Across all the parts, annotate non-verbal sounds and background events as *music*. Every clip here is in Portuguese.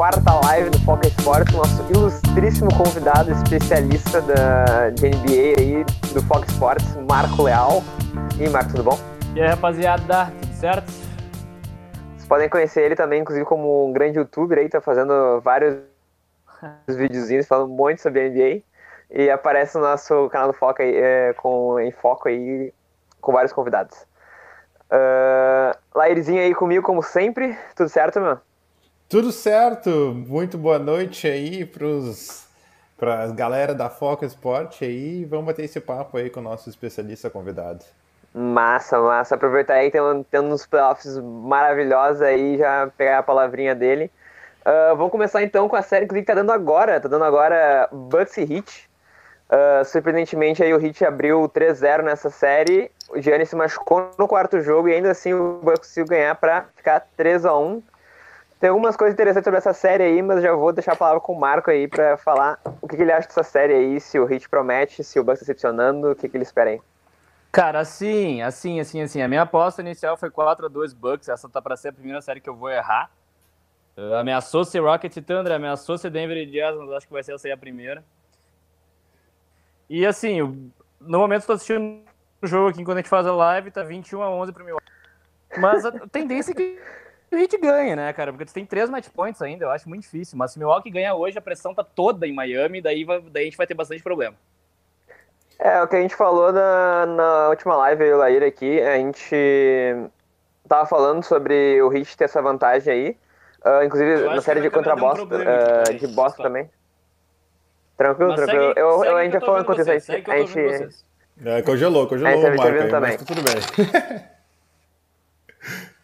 quarta live do Foca Esportes, nosso ilustríssimo convidado especialista da, de NBA aí, do Foca Esportes, Marco Leal. E aí, Marco, tudo bom? E aí, rapaziada, tudo certo? Vocês podem conhecer ele também, inclusive, como um grande youtuber aí, tá fazendo vários *laughs* videozinhos falando um monte sobre a NBA. E aparece no nosso canal do Foca aí, é, com, em foco aí, com vários convidados. Uh, Lairzinho aí comigo, como sempre. Tudo certo, meu? Tudo certo. Muito boa noite aí para a galera da Foca Esporte aí. Vamos bater esse papo aí com o nosso especialista convidado. Massa, massa. Aproveitar aí, tendo, tendo uns playoffs maravilhosos aí, já pegar a palavrinha dele. Uh, vamos começar então com a série que tá dando agora. Tá dando agora Bucks e Heat. Uh, surpreendentemente aí o Heat abriu 3-0 nessa série. O Giannis se machucou no quarto jogo e ainda assim o Bucks conseguiu ganhar para ficar 3 a 1 Tem algumas coisas interessantes sobre essa série aí, mas já vou deixar a palavra com o Marco aí para falar o que, que, ele acha dessa série aí, se o Heat promete, se o Bucks tá decepcionando, o que, que ele espera aí. Cara, assim, assim, assim, assim. A minha aposta inicial foi 4 a 2 Bucks. Essa tá para ser a primeira série que eu vou errar. Uh, ameaçou ser Rocket e Thunder, ameaçou ser Denver e Jazz, mas acho que vai ser essa aí a primeira. E assim, no momento estou assistindo o jogo aqui enquanto a gente faz a live, tá 21 a 11 pro Milwaukee. Mas a tendência é que o Heat ganha, né, cara? Porque tu tem três match points ainda, eu acho muito difícil. Mas se o Milwaukee ganha hoje, a pressão tá toda em Miami, daí, vai, daí a gente vai ter bastante problema. É, o que a gente falou na, na última live, eu e o Laíra aqui, a gente tava falando sobre o Heat ter essa vantagem aí. Uh, inclusive na série de contra Boston, um uh, de Boston também. Tranquilo, Mas tranquilo. segue- eu, segue eu, a gente falou ouvindo enquanto isso aí. A gente. É, congelou, congelou É, o tá aí, também. mas tá tudo bem. *laughs*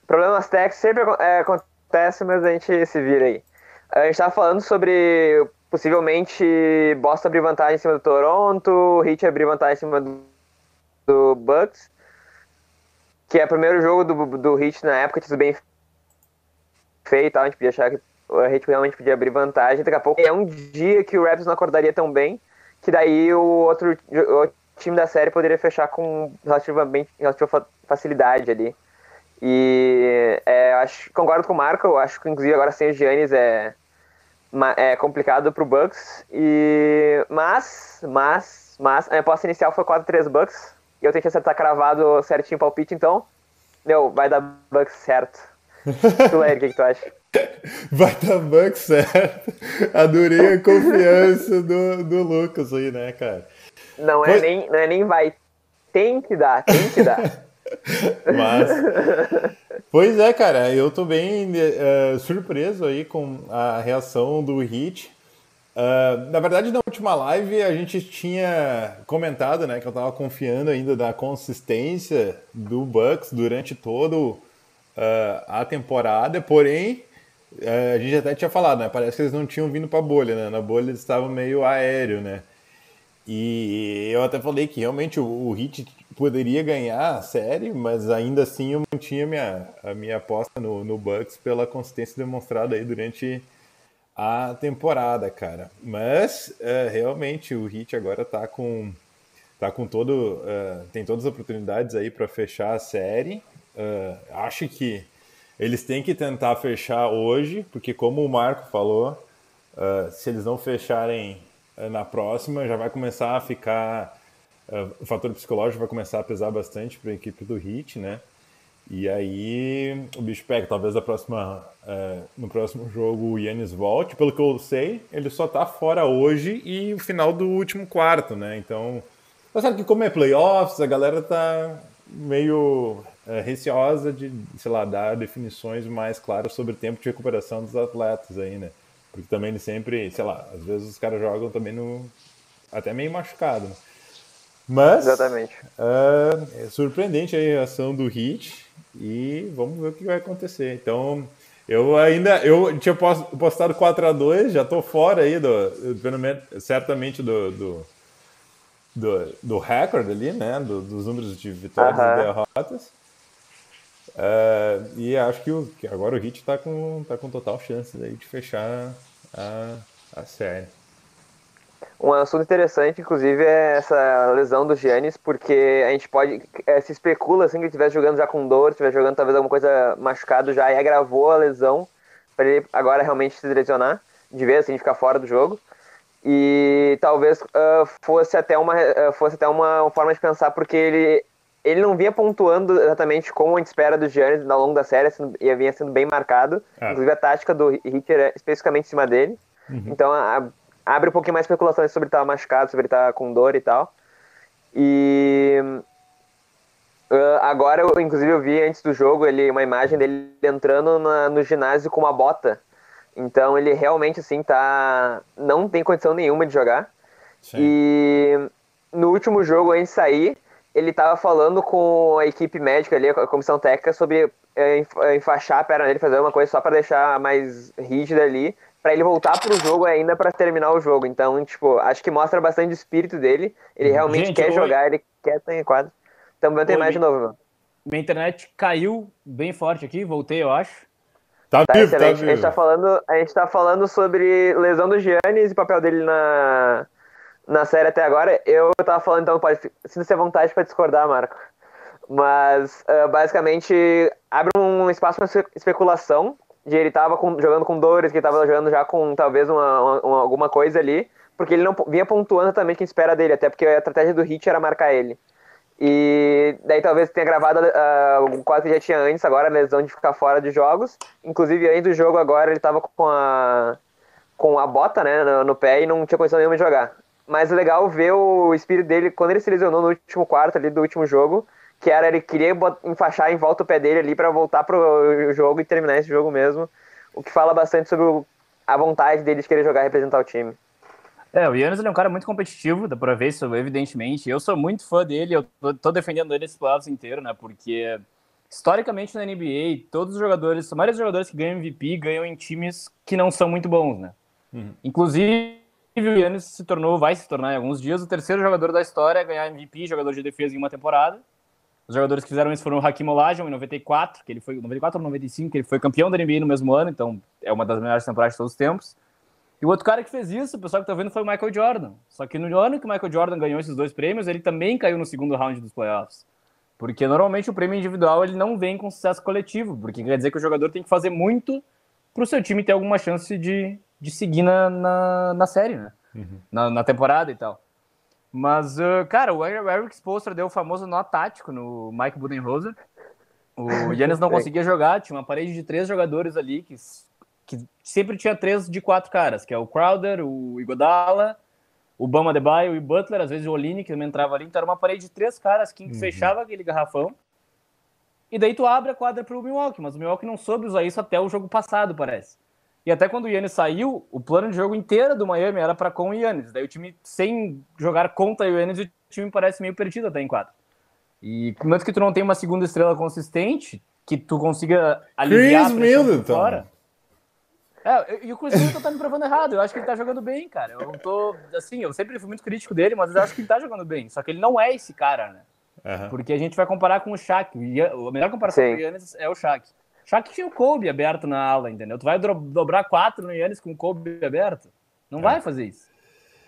Problemas técnicos sempre é, acontecem, mas a gente se vira aí. A gente tava falando sobre possivelmente Boston abrir vantagem em cima do Toronto, Heat abrir vantagem em cima do, do Bucks, que é o primeiro jogo do, do Heat na época, sido bem feito a gente podia achar que o Heat realmente podia abrir vantagem, daqui a pouco é um dia que o Raptors não acordaria tão bem, que daí o outro o time da série poderia fechar com relativamente relativa fa- facilidade ali. E é, acho, concordo com o Marco, eu acho que inclusive agora sem o Giannis é, é complicado pro Bucks. E, mas, mas, mas, a minha aposta inicial foi 4-3 Bucks. E eu tenho que acertar cravado certinho o palpite, então, meu, vai dar Bucks certo. *laughs* tu, Larry, o que, que tu acha? Vai dar Bucks certo. Adorei a confiança do, do Lucas aí, né, cara? Não é, nem, não é nem vai. Tem que dar, tem que dar. *laughs* Mas. Pois é, cara, eu tô bem eh, surpreso aí com a reação do Hit. Ah, na verdade, na última live a gente tinha comentado, né, que eu tava confiando ainda da consistência do Bucks durante todo ah, a temporada, porém eh, a gente até tinha falado, né, parece que eles não tinham vindo pra bolha, né, na bolha eles estavam meio aéreo, né. E eu até falei que realmente o, o Heat poderia ganhar a série, mas ainda assim eu mantinha minha, a minha aposta no, no Bucks pela consistência demonstrada aí durante a temporada, cara. Mas é, realmente o Heat agora tá com tá com todo é, tem todas as oportunidades aí para fechar a série. É, acho que eles têm que tentar fechar hoje, porque como o Marco falou, se eles não fecharem na próxima, já vai começar a ficar é, o fator psicológico vai começar a pesar bastante para a equipe do Heat, né? E aí o bicho pega, talvez próxima, é, no próximo jogo o Yannis volte. Pelo que eu sei, ele só tá fora hoje e o final do último quarto, né? Então, mas sabe que como é playoffs, a galera tá meio é, receosa de, sei lá, dar definições mais claras sobre o tempo de recuperação dos atletas aí, né? Porque também ele sempre, sei lá, às vezes os caras jogam também no até meio machucado, né? Mas Exatamente. é, surpreendente a reação do Hit e vamos ver o que vai acontecer. Então, eu ainda eu tinha pos- postado 4 a 2 já tô fora aí do, certamente do, do, do, do recorde ali, né? Do- dos números de vitórias e derrotas. É, e acho que, o, que agora o Hit tá com, tá com total chance aí de fechar a, a série. Um assunto interessante, inclusive, é essa lesão do Giannis, porque a gente pode. é, se especula assim que ele estivesse jogando já com dor, estivesse jogando talvez alguma coisa machucado já e agravou a lesão. para ele agora realmente se lesionar, de vez assim, ficar fora do jogo. E talvez uh, fosse até uma uh, fosse até uma forma de pensar porque ele ele não vinha pontuando exatamente como a gente espera do Giannis ao longo da série, e vinha sendo bem marcado. Ah. Inclusive a tática do Heat era especificamente em cima dele. Uhum. Então a, abre um pouquinho mais especulações sobre ele estar machucado, sobre ele estar com dor e tal. E uh, agora, eu, inclusive, eu vi antes do jogo ele, uma imagem dele entrando na, no ginásio com uma bota. Então ele realmente assim tá. não tem condição nenhuma de jogar. Sim. E no último jogo, antes de sair, ele estava falando com a equipe médica ali, a comissão técnica, sobre é, enfaixar a perna dele, fazer uma coisa só para deixar mais rígida ali, para ele voltar pro jogo ainda para terminar o jogo. Então, tipo, acho que mostra bastante o espírito dele. Ele realmente Gente, quer jogar, ele quer estar em quadro. Então, vamos ter mais de novo, mano. Minha internet caiu bem forte aqui, voltei, eu acho. Tá, tá vivo, tá excelente. Tá vivo. A gente tá falando, a gente tá falando sobre lesão do Giannis e o papel dele na na série até agora. Eu tava falando, então pode sinta-se à vontade para discordar, Marco. Mas uh, basicamente abre um espaço para especulação de ele tava com, jogando com dores, que ele tava jogando já com talvez uma, uma, alguma coisa ali, porque ele não vinha pontuando também quem espera dele, até porque a estratégia do Hit era marcar ele. E daí talvez tenha gravado uh, quase que já tinha antes, agora a lesão de ficar fora de jogos. Inclusive, antes do jogo agora ele tava com a, com a bota né, no, no pé e não tinha condição nenhuma de jogar. Mas é legal ver o espírito dele quando ele se lesionou no último quarto ali do último jogo, que era ele queria enfaixar em volta o pé dele ali para voltar pro jogo e terminar esse jogo mesmo, o que fala bastante sobre o, a vontade dele de querer jogar e representar o time. É, o Yannis é um cara muito competitivo, dá pra ver isso, evidentemente. Eu sou muito fã dele, eu tô, tô defendendo ele esse playoffs inteiro, né? Porque historicamente na NBA, todos os jogadores, a maioria dos jogadores que ganham MVP ganham em times que não são muito bons, né? Uhum. Inclusive, o Yannis se tornou, vai se tornar em alguns dias, o terceiro jogador da história a ganhar MVP, jogador de defesa em uma temporada. Os jogadores que fizeram isso foram o Hakim Olajuwon em 94, que ele foi 94 ou 95, que ele foi campeão da NBA no mesmo ano, então é uma das melhores temporadas de todos os tempos. E o outro cara que fez isso, o pessoal que tá vendo, foi o Michael Jordan. Só que no ano que o Michael Jordan ganhou esses dois prêmios, ele também caiu no segundo round dos playoffs. Porque normalmente o prêmio individual ele não vem com sucesso coletivo, porque quer dizer que o jogador tem que fazer muito para o seu time ter alguma chance de, de seguir na, na, na série, né? Uhum. Na, na, temporada e tal. Mas, uh, cara, o Eric Spoelstra deu o famoso nó tático no Mike Budenholzer. O *laughs* Yannis não conseguia jogar, tinha uma parede de três jogadores ali que, que sempre tinha três de quatro caras, que é o Crowder, o Igodala, o Bama Debaio e o Butler, às vezes o Olini, que também entrava ali. Então era uma parede de três caras que uhum. fechava aquele garrafão. E daí tu abre a quadra pro Milwaukee, mas o Milwaukee não soube usar isso até o jogo passado, parece. E até quando o Yannis saiu, o plano de jogo inteiro do Miami era para com o Yannis. Daí o time, sem jogar contra o Yannis, o time parece meio perdido até em quadro. E mesmo que tu não tem uma segunda estrela consistente, que tu consiga aliviar Chris Middleton. fora. É, e o Chris Middleton tá me provando errado. Eu acho que ele tá jogando bem, cara. Eu tô, assim, eu sempre fui muito crítico dele, mas eu acho que ele tá jogando bem. Só que ele não é esse cara, né? Uhum. Porque a gente vai comparar com o Shaq. A melhor comparação Sim. com o Yannis é o Shaq. Shaq tinha o Kobe aberto na ala, entendeu? Tu vai dobrar quatro no Yannis com o Kobe aberto? Não é. vai fazer isso.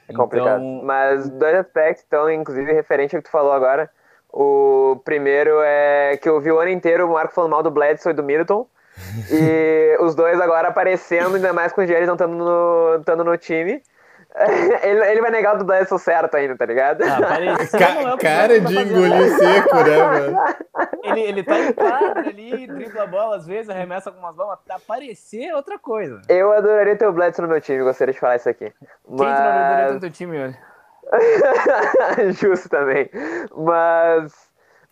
É complicado. Então... Mas dois aspectos, então, inclusive referente ao que tu falou agora. O primeiro é que eu vi o ano inteiro o Marco falando mal do Bledsoe e do Middleton. *laughs* e os dois agora aparecendo, ainda mais com o Jerry não estando no, no time. *laughs* ele, ele vai negar o do Dyson certo ainda, tá ligado? Ah, Ca é cara de engolir seco, né, mano? Ele, ele tá em quadra ali, dribla a bola às vezes, arremessa algumas bolas, aparecer é outra coisa. Eu adoraria ter o Bledson no meu time, gostaria de falar isso aqui. Quem Mas... tu não adoraria ter no teu time, olha? *laughs* Justo também. Mas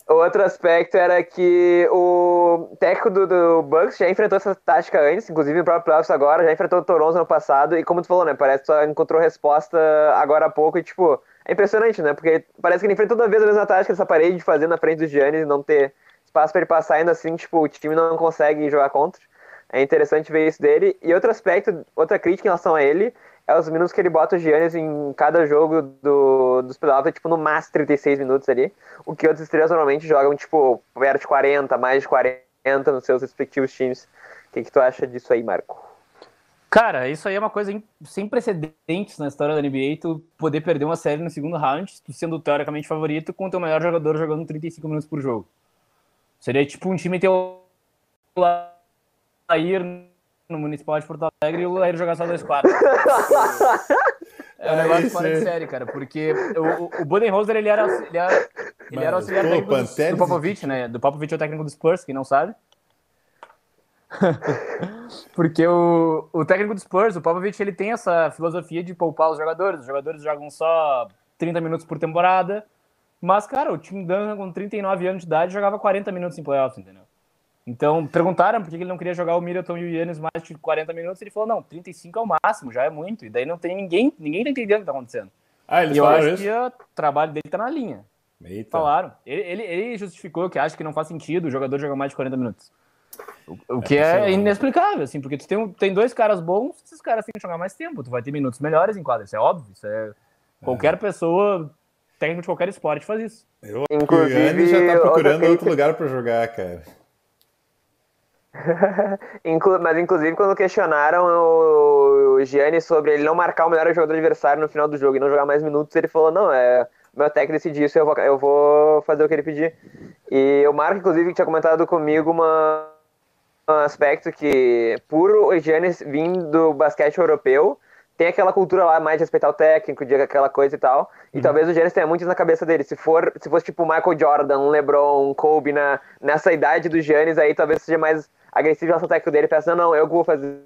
Outro aspecto era que o técnico do, do Bucks já enfrentou essa tática antes, inclusive no próprio playoffs agora, já enfrentou o Toronto no passado, e como tu falou, né, parece que só encontrou resposta agora há pouco, e tipo, é impressionante, né, porque parece que ele enfrenta toda vez a mesma tática, essa parede de fazer na frente do Giannis e não ter espaço para ele passar ainda assim, tipo, o time não consegue jogar contra. É interessante ver isso dele. E outro aspecto, outra crítica em relação a ele, é os minutos que ele bota o Giannis em cada jogo do, dos playoffs, é, tipo, no máximo 36 minutos ali. O que outros estrelas normalmente jogam, tipo, perto de 40, mais de 40 nos seus respectivos times. O que, que tu acha disso aí, Marco? Cara, isso aí é uma coisa sem precedentes na história da NBA, tu poder perder uma série no segundo round, tu sendo teoricamente favorito, com o teu melhor jogador jogando 35 minutos por jogo. Seria tipo um time ter o Lair no Municipal de Porto Alegre e o Lair jogar só dois quartos. É um É negócio fora de aí. série, cara, porque o, o Budenholzer, ele era, ele era, ele era auxiliar pô, técnico do, do Popovich, né? Do Popovich é o técnico do Spurs, quem não sabe. *laughs* porque o, o técnico do Spurs, o Popovich, ele tem essa filosofia de poupar os jogadores. Os jogadores jogam só 30 minutos por temporada. Mas, cara, o Tim Duncan, com 39 anos de idade, jogava 40 minutos em playoffs, entendeu? Então, perguntaram por que ele não queria jogar o Middleton e o Yannis mais de 40 minutos. Ele falou, não, 35 é o máximo, já é muito. E daí não tem ninguém, ninguém tá entendendo o que tá acontecendo. Ah, eles E eu acho isso? que o trabalho dele tá na linha. Eita. Falaram. Ele, ele, ele justificou que acha que não faz sentido o jogador jogar mais de 40 minutos. O, o que É, é, inexplicável, assim, porque tu tem, um- tem dois caras bons, esses caras têm que jogar mais tempo. Tu vai ter minutos melhores em quadra, isso é óbvio. Isso é, qualquer pessoa, técnico de qualquer esporte faz isso. Eu que o Inclusive, Yannis já tá procurando outro lugar pra jogar, cara. *laughs* Mas inclusive quando questionaram o, Gianni sobre ele não marcar o melhor jogador adversário no final do jogo e não jogar mais minutos, ele falou, não, é o meu técnico decidiu isso, eu vou, eu vou fazer o que ele pedir. E o Marco, inclusive, tinha comentado comigo uma, um aspecto que, por o Giannis vir do basquete europeu, tem aquela cultura lá mais de respeitar o técnico, de aquela coisa e tal. E talvez o Giannis tenha muito isso na cabeça dele. Se for, se fosse tipo Michael Jordan, um LeBron, um Kobe na, nessa idade do Giannis, aí talvez seja mais agressivo em relação ao técnico dele, pensa, não, não, eu vou fazer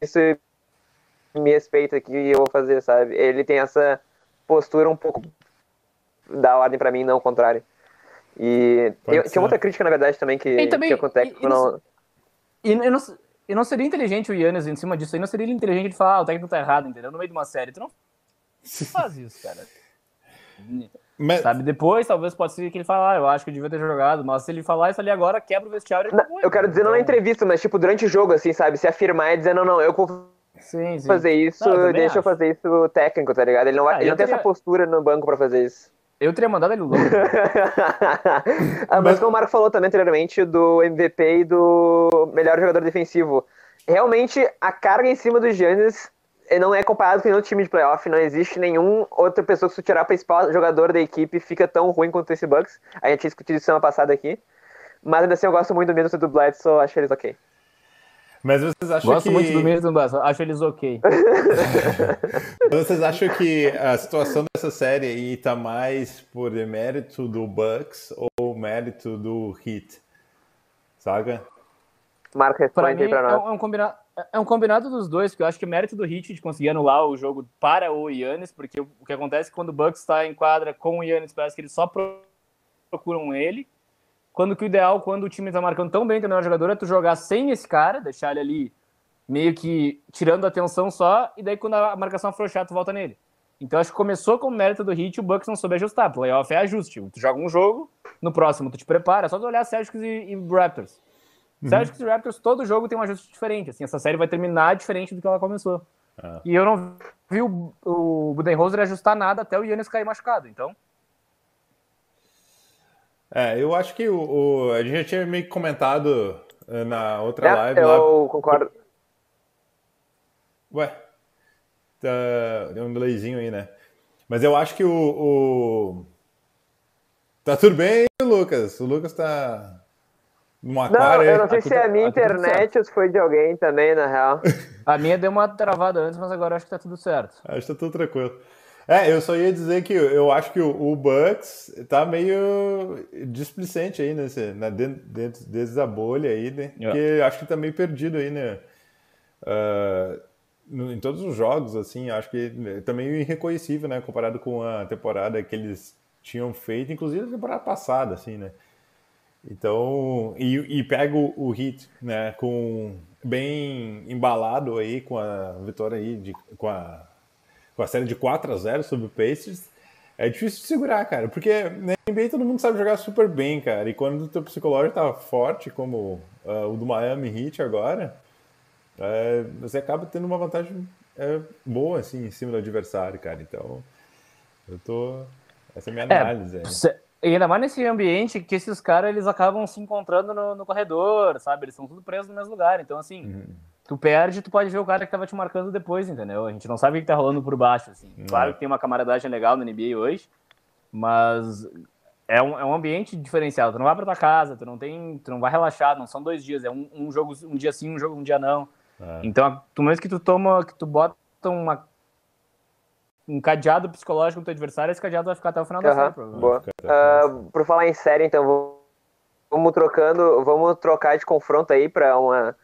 isso e me respeita aqui e eu vou fazer, sabe? Ele tem essa postura um pouco da ordem pra mim, não o contrário. E Pode ser. tinha outra crítica, na verdade, também, que, E também- que com o técnico e- e não-. E eu não, e não seria inteligente o Yannis em cima disso aí, não seria inteligente de falar, ah, o técnico tá errado, entendeu? No meio de uma série. Tu não faz isso, cara. *laughs* Mas, Sabe? Depois, talvez pode ser que ele fale, ah, eu acho que eu devia ter jogado, mas se ele falar isso ali agora, quebra o vestiário e Não, eu quero dizer não na então- entrevista, mas tipo, durante o jogo, assim, sabe? Se afirmar e dizer, não, não, eu vou Sim, sim. fazer isso, Não, eu deixa eu acho. fazer isso técnico, tá ligado? Ele não, Ah, ele eu não tem teria- essa postura no banco pra fazer isso. Eu teria mandado ele louco. *laughs* ah, mas como o Marco falou também anteriormente do MVP e do melhor jogador defensivo. Realmente, a carga em cima do Giannis não é comparado com nenhum time de playoff. Não existe nenhum outra pessoa que se tirar o principal jogador da equipe fica tão ruim quanto esse Bucks. A gente tinha discutido isso semana passada aqui. Mas ainda assim eu gosto muito do Middleton do Bledsoe, acho eles ok. mas vocês acham Gosto que. muito do Middleton, mas acho eles ok. *laughs* Vocês acham que a situação dessa série aí tá mais por mérito do Bucks ou mérito do Heat? Saga? Marco, Pra responde aí mim, pra é nós. um, é um combinado, é um combinado dos dois, porque eu acho que o mérito do Heat de conseguir anular o jogo para o Yannis, porque o, que acontece é quando o Bucks está em quadra com o Yannis, parece que eles só pro- procuram ele, quando que o ideal, quando o time tá marcando tão bem que o melhor jogador, é tu jogar sem esse cara, deixar ele ali meio que tirando a atenção só, e daí quando a marcação afrouxar, tu volta nele. Então acho que começou com o mérito do e o Bucks não soube ajustar. Playoff é ajuste. Tu joga um jogo, no próximo tu te prepara, é só tu olhar Celtics e, e Raptors. Celtics e Raptors, todo jogo tem um ajuste diferente. Assim, essa série vai terminar diferente do que ela começou. Ah. E eu não vi o, o Budenholzer ajustar nada até o Yannis cair machucado. Então, É, eu acho que o, o- a gente já tinha meio que comentado eh, na outra É, live lá. eu concordo. Ué, tá, deu um delayzinho aí, né? Mas eu acho que o, o- Tá tudo bem, Lucas? O Lucas tá num Não, aquário eu aí. não sei se é a minha tá internet ou se foi de alguém também, na real. *laughs* a minha deu uma travada antes, mas agora acho que tá tudo certo. Acho que tá tudo tranquilo. É, eu só ia dizer que eu, acho que o, o Bucks tá meio displicente aí, nesse, na, dentro, dentro desde a bolha aí, né? É. Porque acho que tá meio perdido aí, né? Ah, no- em todos os jogos, assim, acho que né, tá meio irreconhecível, né? Comparado com a temporada que eles tinham feito, inclusive a temporada passada, assim, né? Então, e, e pega o, Heat, né, com bem embalado aí com a vitória aí, de, com, a, com a série de 4 a 0 sobre o Pacers, é difícil de segurar, cara, porque na NBA todo mundo sabe jogar super bem, cara, e quando o teu psicológico tá forte, como ah, o do Miami Heat agora, é, você acaba tendo uma vantagem é, boa, assim, em cima do adversário, cara, então eu tô... Essa é a minha É, análise aí. E ainda mais nesse ambiente que esses caras eles acabam se encontrando no, no corredor, sabe? Eles estão tudo presos no mesmo lugar. Então, assim, tu perde, tu pode ver o cara que tava te marcando depois, entendeu? A gente não sabe o que tá rolando por baixo, assim. Claro que tem uma camaradagem legal na NBA hoje, mas é um, é um ambiente diferenciado. Tu não vai pra tua casa, tu não tem, tu não vai relaxar, não são dois dias, é um, um jogo um dia sim, um jogo um dia não. É. Então, no momento que tu toma, que tu bota uma um cadeado psicológico no teu adversário, esse cadeado vai ficar até o final da série. Boa. Uh, por falar em série, então, vamos trocando, vamos trocar de confronto aí para uma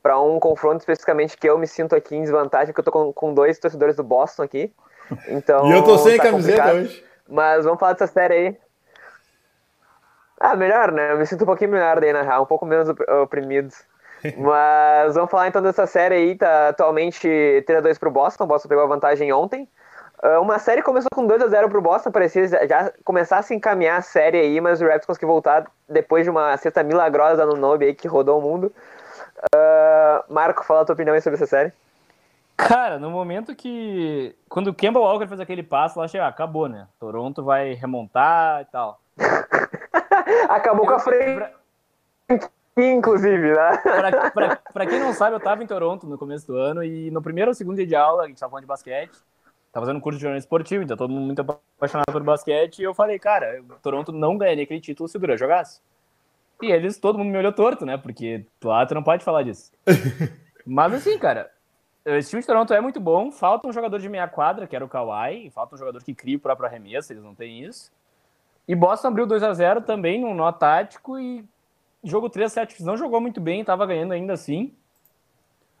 para um confronto especificamente que eu me sinto aqui em desvantagem, porque eu tô com, com dois torcedores do Boston aqui. *laughs* Então, e eu tô sem tá camiseta complicado. hoje. Mas vamos falar dessa série aí. Ah, melhor, né? Eu me sinto um pouquinho melhor daí, na real, um pouco menos oprimido. *laughs* Mas vamos falar então dessa série aí, tá atualmente 3x2 pro Boston, o Boston pegou a vantagem ontem. Uh, uma série começou com 2 a 0 pro Boston, parecia já começar a se encaminhar a série aí, mas o Raptors conseguiu voltar depois de uma cesta milagrosa no Nobe aí que rodou o mundo. Uh, Marco, fala a tua opinião aí sobre essa série. Cara, no momento que. Quando o Kemba Walker fez aquele passo, eu achei, ah, acabou, né? Toronto vai remontar e tal. *laughs* Acabou eu, com a frente. Pra... Inclusive, né? pra, pra, pra, quem não sabe, eu tava em Toronto no começo do ano e no primeiro ou segundo dia de aula, a gente tava falando de basquete, tava fazendo um curso de jornalismo esportivo, então todo mundo muito apaixonado por basquete, e eu falei, cara, Toronto não ganharia aquele título se o Duran jogasse. E eles, todo mundo me olhou torto, né? Porque lá tu não pode falar disso. *laughs* Mas assim, cara, esse time de Toronto é muito bom. Falta um jogador de meia quadra, que era o Kawhi. Falta um jogador que cria o próprio arremesso, eles não têm isso. E Boston abriu 2 a 0 também num nó tático e jogo 3 7 não jogou muito bem, estava ganhando ainda assim.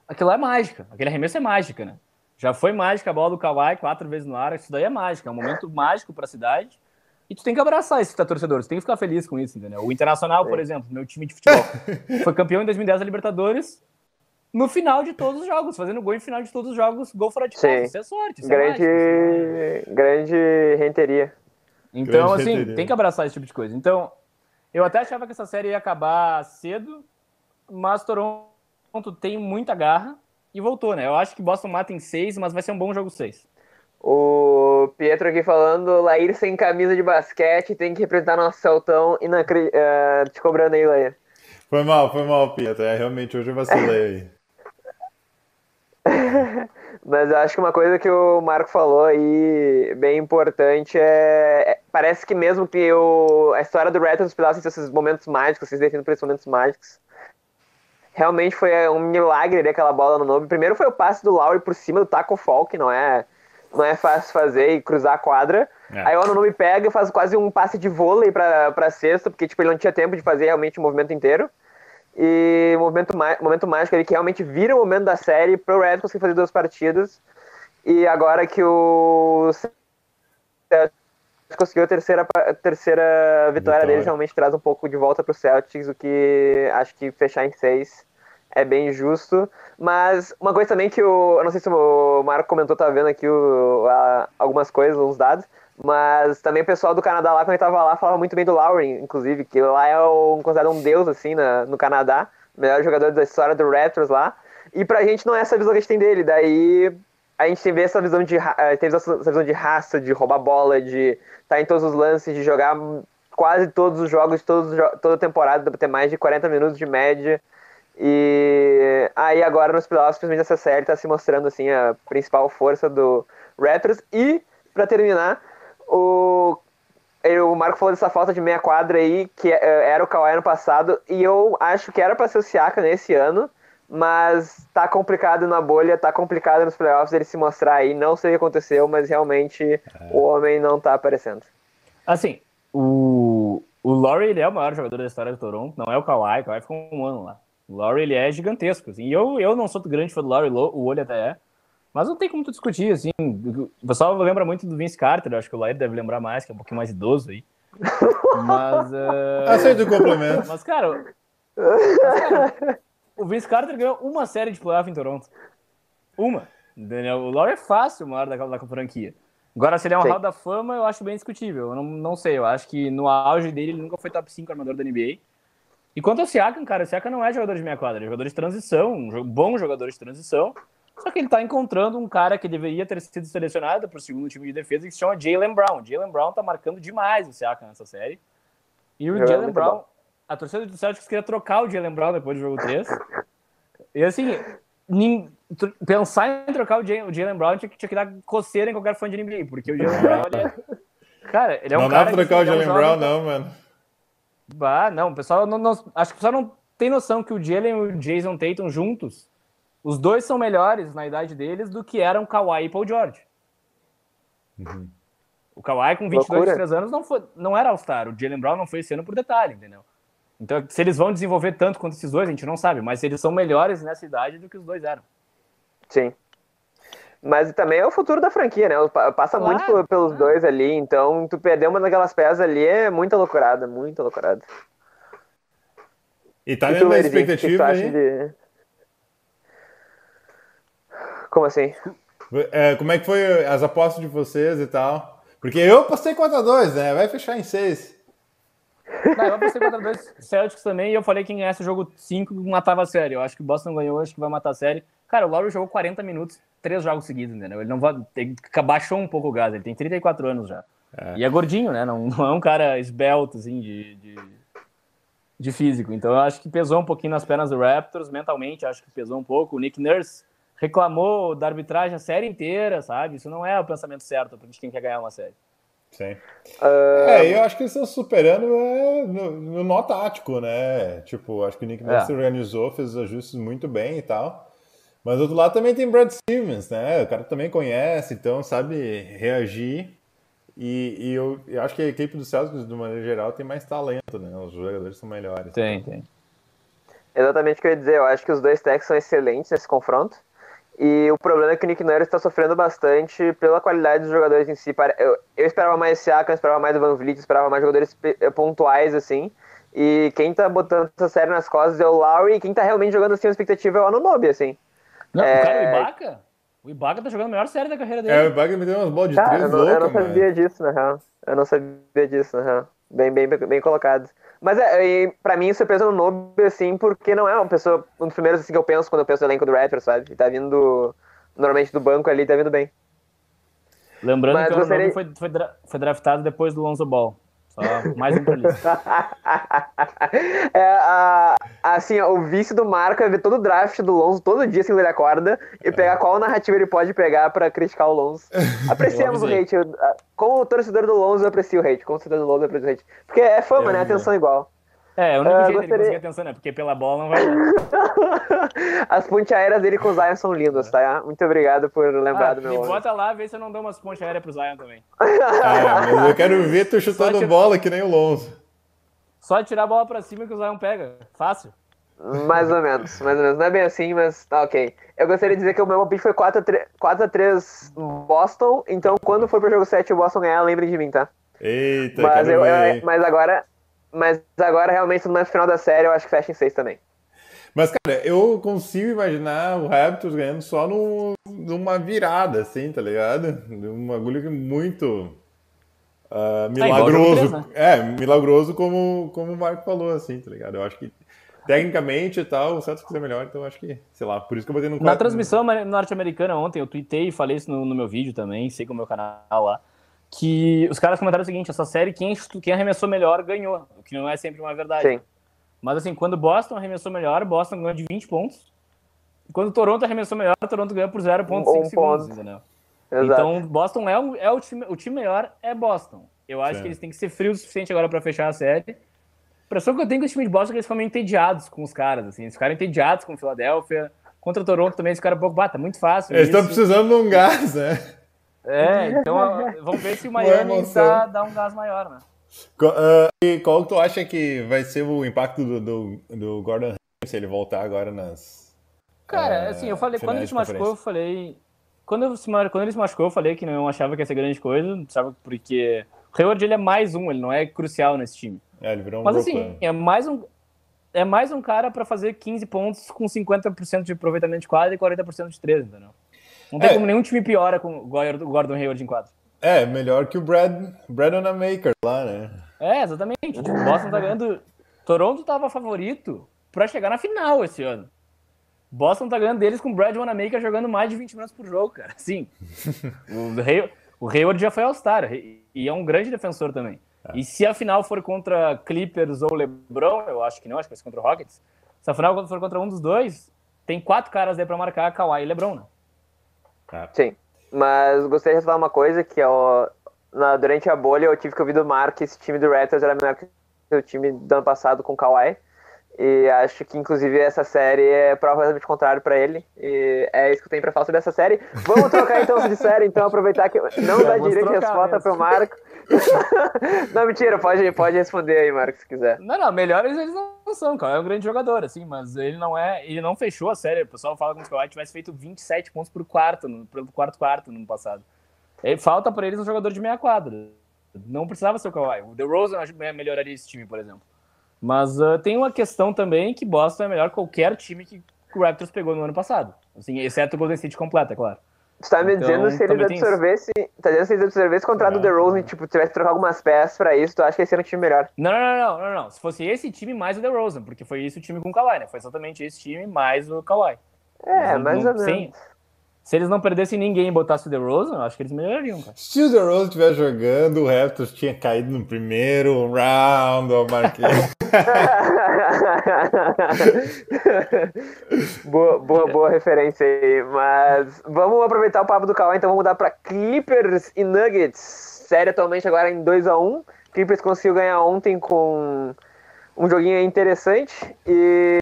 Aquilo é mágica, aquele arremesso é mágica, né? Já foi mágica a bola do Kawhi quatro vezes no ar, isso daí é mágica, é um momento mágico para a cidade. E tu tem que abraçar esse tá, torcedor, tu tem que ficar feliz com isso, entendeu? O Internacional, por exemplo, meu time de futebol, *laughs* foi campeão em 2010 da Libertadores no final de todos os jogos, fazendo gol em final de todos os jogos, gol fora de casa. Isso é sorte, isso grande, é mágico, grande renteria. Então, grande assim, renteria. tem que abraçar esse tipo de coisa. Então, eu até achava que essa série ia acabar cedo, mas Toronto tem muita garra e voltou, né? Eu acho que Boston mata em seis, mas vai ser um bom jogo seis. O Pietro aqui falando, Lair sem camisa de basquete, tem que representar nosso Celtão e uh, te cobrando aí, Lair. Foi mal, foi mal, Pietro. É, realmente, hoje eu vacilei *laughs* aí. Mas eu acho que uma coisa que o Marco falou aí, bem importante, é. é parece que mesmo que o, a história do Raptors pedaços esses momentos mágicos, vocês definem por esses momentos mágicos. Realmente foi um milagre ali aquela bola no nome. Primeiro foi o passe do Lowry por cima do Taco Fall, que não é, não é fácil fazer e cruzar a quadra. É. Aí o Anunobi pega e faz quase um passe de vôlei pra, pra sexta, porque tipo, ele não tinha tempo de fazer realmente o movimento inteiro. E momento, momento mágico ali que realmente vira o momento da série pro Red conseguir fazer duas partidas. E agora que o conseguiu a terceira, a terceira vitória, vitória dele, realmente traz um pouco de volta pro Celtics, o que acho que fechar em seis é bem justo. Mas uma coisa também que o. Eu não sei se o Marco comentou, tá vendo aqui o, a, algumas coisas, uns dados. Mas também o pessoal do Canadá lá, quando ele tava lá, falava muito bem do Lowry, inclusive, que lá é um, considerado um deus, assim, na, no Canadá. Melhor jogador da história do Raptors lá. E pra gente não é essa visão que a gente tem dele. Daí a gente vê essa visão de, eh, teve essa visão de raça, de roubar bola, de estar tá em todos os lances, de jogar quase todos os jogos, todos, toda temporada, ter mais de 40 minutos de média. E aí agora nos playoffs, simplesmente essa série está se mostrando assim a principal força do Raptors. E, para terminar, o, o Marco falou dessa falta de meia quadra aí, que é, era o Kawhi ano passado, e eu acho que era para ser o Siaka nesse ano, mas tá complicado na bolha, tá complicado nos playoffs ele se mostrar aí. Não sei o que aconteceu, mas realmente é. o homem não tá aparecendo. Assim, o, o Laurie ele é o maior jogador da história do Toronto, não é o Kawhi, o Kawhi ficou um ano lá. O Laurie ele é gigantesco, assim, e eu, eu não sou grande fã do Laurie, o olho até é, mas não tem como tu discutir, assim. O pessoal lembra muito do Vince Carter, acho que o Lair deve lembrar mais, que é um pouquinho mais idoso aí. Mas. Uh... *laughs* Aceito o complemento. Mas, cara, mas, cara, o Vince Carter ganhou uma série de playoff em Toronto. Uma. Daniel, o Laurie é fácil o maior da, da franquia. Agora, se ele é um Hall da Fama, eu acho bem discutível. Eu não, não sei, eu acho que no auge dele ele nunca foi top 5 armador da NBA. E quanto ao Siakam, cara, o Siakam não é jogador de meia quadra, ele é jogador de transição, um bom jogador de transição. Só que ele está encontrando um cara que deveria ter sido selecionado para o segundo time de defesa, que se chama Jalen Brown. Jalen Brown está marcando demais o Siakam nessa série. E o é, Jalen Brown, bom. a torcida do Celtics queria trocar o Jalen Brown depois do jogo 3. e assim, pensar em trocar o Jalen Brown tinha que, tinha que dar coceira em qualquer fã de NBA, porque o Jalen Brown, ele é, *laughs* Cara, ele é um não cara. Não dá pra trocar o é Jalen Brown, não, mano. Bah, não, o pessoal não, não, acho que o pessoal não tem noção que o Jalen e o Jason Tatum juntos, os dois são melhores na idade deles do que eram Kawhi e Paul George. Uhum. O Kawhi com 22, Loucura. 23 anos não, foi, não era All-Star. O Jalen Brown não foi esse ano por detalhe, entendeu? Então, se eles vão desenvolver tanto quanto esses dois, a gente não sabe, mas eles são melhores nessa idade do que os dois eram. Sim. Mas também é o futuro da franquia, né? Passa claro, muito pelos dois ali, então tu perder uma daquelas peças ali é muita loucurada, muita loucurada. E tá dentro da expectativa aí? De... Como assim? É, como é que foi as apostas de vocês e tal? Porque eu passei contra dois, né? Vai fechar em seis. Não, eu apostei contra dois Celtics também e eu falei que quem ganhasse o jogo 5 matava a série. Eu acho que o Boston ganhou, acho que vai matar a série. Cara, o Lowry jogou 40 minutos, três jogos seguidos, entendeu? Ele não vai. Ele baixou um pouco o gás, ele tem 34 anos já. É. E é gordinho, né? Não, *laughs* não é um cara esbelto, assim, de, de, de, físico. Então eu acho que pesou um pouquinho nas pernas do Raptors, mentalmente, acho que pesou um pouco. O Nick Nurse reclamou da arbitragem a série inteira, sabe? Isso não é o pensamento certo pra gente quem quer ganhar uma série. Sim. Uh... É, eu acho que eles estão superando é, no, no nó tático, né? Tipo, acho que o Nick Nurse é. organizou, fez os ajustes muito bem e tal. Mas do outro lado também tem Brad Stevens, né? O cara também conhece, então sabe reagir. E, e eu, eu, acho que a equipe do Celtics, de maneira geral, tem mais talento, né? Os jogadores são melhores. Tem, tem. Exatamente o que eu ia dizer. Eu acho que os dois techs são excelentes nesse confronto. E o problema é que o Nick Nurse está sofrendo bastante pela qualidade dos jogadores em si. Eu, eu esperava mais Siakam, eu esperava mais Van Vliet, eu esperava mais jogadores eh, pontuais, assim. E quem tá botando essa série nas costas é o Lowry, e quem tá realmente jogando assim, a expectativa é o Anunobi, assim. Não, é... o cara, o Ibaka, o Ibaka tá jogando a melhor série da carreira dele. É, o Ibaka me deu umas bolas de cara, três eu não, loucas, eu não sabia mano. disso, na real. Eu não sabia disso, na real. Bem, bem, bem colocado. Mas é, pra mim isso é peso no Nobe, assim, porque não é uma pessoa, um dos primeiros assim, que eu penso quando eu penso no elenco do Raptors, sabe? Ele tá vindo normalmente do banco ali, tá vindo bem. Lembrando Mas que o gostaria... foi, foi, foi draftado depois do Lonzo Ball. Mais um pra lista. *laughs* é, a, assim, o vício do Marco é ver todo o draft do Lonzo todo dia, assim, ele acorda, e pegar qual narrativa ele pode pegar pra criticar o Lonzo. *laughs* Apreciamos o hate. Eu, como torcedor do Lonzo, eu aprecio o hate. Como torcedor do Lonzo, eu aprecio o hate. Porque é fama, né? Atenção igual. É, o único uh, jeito gostaria... de conseguir atenção, né? Porque pela bola não vai. *laughs* As pontes aéreas dele com o Zion são lindas, tá? Muito obrigado por lembrar ah, do meu Me bota lá, vê se eu não dou umas pontes aéreas pro Zion também. *laughs* Ah, mas eu quero ver tu chutando bola que nem o Lonzo. Só tirar a bola pra cima que o Zion pega. Fácil. Mais ou menos, mais ou menos. Não é bem assim, mas tá ok. Eu gostaria de dizer que o meu palpite foi 4x3 Boston, então quando for pro jogo 7 o Boston ganhar, lembrem de mim, tá? Eita, mas, eu, eu, mas agora mas agora, realmente, no final da série, eu acho que fecha em seis também. Mas, cara, eu consigo imaginar o Raptors ganhando só no, numa virada, assim, tá ligado? Um bagulho muito uh, milagroso. É, 3, né? é, milagroso como, como o Marco falou, assim, tá ligado? Eu acho que tecnicamente e tal, o Celtics é melhor, então acho que, sei lá, por isso que eu botei no Na transmissão norte-americana ontem, eu tuitei e falei isso no, no meu vídeo também, sei com o meu canal lá que os caras comentaram o seguinte: essa série, quem, quem arremessou melhor ganhou, o que não é sempre uma verdade. Sim. Mas assim, quando Boston arremessou melhor, Boston ganhou de 20 pontos. E quando Toronto arremessou melhor, Toronto ganhou por 0,5 um segundos, ponto. entendeu? Exato. Então, Boston é, um, é o, time, o time melhor, é Boston. Eu acho Sim. que eles têm que ser frios o suficiente agora para fechar a série. A impressão que eu tenho com esse time de Boston é que eles ficam meio entediados com os caras, assim. Eles ficaram entediados com Philadelphia. Contra Toronto também, ficaram um pouco, bata, muito fácil. Eles estão precisando de um gás, né? É, então vamos ver se o Miami tá, dá um gás maior, né? Uh, e qual tu acha que vai ser o impacto do, do, do Gordon se ele voltar agora nas. Cara, uh, assim, eu falei, quando ele se machucou, eu falei. Quando, eu, quando ele se machucou, eu falei que não achava que ia ser grande coisa, sabe? Porque o Hayward ele é mais um, ele não é crucial nesse time. É, ele virou um Mas assim, é mais um. É mais um cara para fazer 15 pontos com 50% de aproveitamento de quadra e 40% de 3, entendeu? Não tem é. como nenhum time piora com o Gordon Hayward em quadro. É, melhor que o Brad, Brad Maker lá, né? É, exatamente. Tipo, o Boston tá ganhando. Toronto tava favorito para chegar na final esse ano. Boston tá ganhando deles com o Brad Wanamaker jogando mais de 20 minutos por jogo, cara. Sim. *laughs* o, Hay o Hayward já foi All-Star e é um grande defensor também. É. E se a final for contra Clippers ou LeBron, eu acho que não, acho que vai ser contra o Rockets. Se a final for contra um dos dois, tem quatro caras aí para marcar Kawhi e LeBron, né? Sim, mas gostaria de falar uma coisa que é o, na, durante a bolha eu tive que ouvir do Marco que esse time do Raptors era melhor que o time do ano passado com o Kawhi. E acho que, inclusive, essa série é provavelmente contrário para ele. E é isso que eu tenho para falar sobre essa série. Vamos trocar então de série, então, aproveitar que não *laughs* dá direito de resposta para o Marco. não, mentira, pode, pode responder aí, Marco, se quiser. Não, não, melhores eles não são, cara. É um grande jogador, assim, mas ele não é. Ele não fechou a série. O pessoal fala como se o Kawhi tivesse feito 27 pontos por quarto, no, quarto quarto no passado. Ele, falta para eles um jogador de meia quadra. Não precisava ser o Kawhi. O DeRozan melhoraria esse time, por exemplo. Mas uh, tem uma questão também que Boston é melhor que qualquer time que o Raptors pegou no ano passado. Assim, exceto o Golden State completo, é claro. Tu tá me então, dizendo se eles absorvessem. Tá dizendo se eles absorvessem o contrato do DeRozan e tipo, tivesse que trocar algumas peças pra isso, tu acha que esse era um time melhor? Não, não, não, não, não, não. Se fosse esse time mais o DeRozan, porque foi esse o time com o Kawhi, né? Foi exatamente esse time mais o Kawhi. É, mais ou menos. Se eles não perdessem ninguém e botassem o DeRozan, eu acho que eles melhorariam, cara. Se o DeRozan estiver jogando, o Raptors tinha caído no primeiro round, ó, Marquinhos. *laughs* *laughs* boa, boa, boa referência aí. Mas vamos aproveitar o papo do Kawhi, então vamos mudar para Clippers e Nuggets. Série atualmente agora em 2 a 1 Clippers conseguiu ganhar ontem com um joguinho interessante. E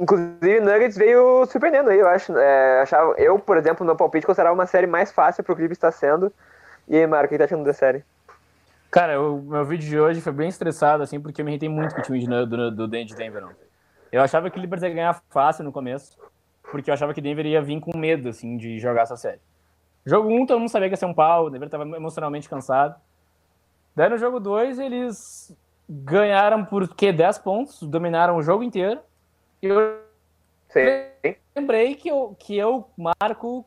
Inclusive, Nuggets veio surpreendendo aí, eu acho. É, achava, eu, por exemplo, no palpite, considerava uma série mais fácil pro Clippers estar sendo. E aí, Marco, o que tá achando da série? Cara, o meu vídeo de hoje foi bem estressado, assim, porque eu me irritei muito com o time de, do, do, de Denver. Não. Eu achava que o Clippers ia ganhar fácil no começo, porque eu achava que Denver ia vir com medo, assim, de jogar essa série. Jogo 1, um, todo mundo sabia que ia ser um pau, o Denver tava emocionalmente cansado. Daí no jogo 2, eles ganharam por, quê? 10 pontos, dominaram o jogo inteiro eu Sim. lembrei que eu, que eu, Marco,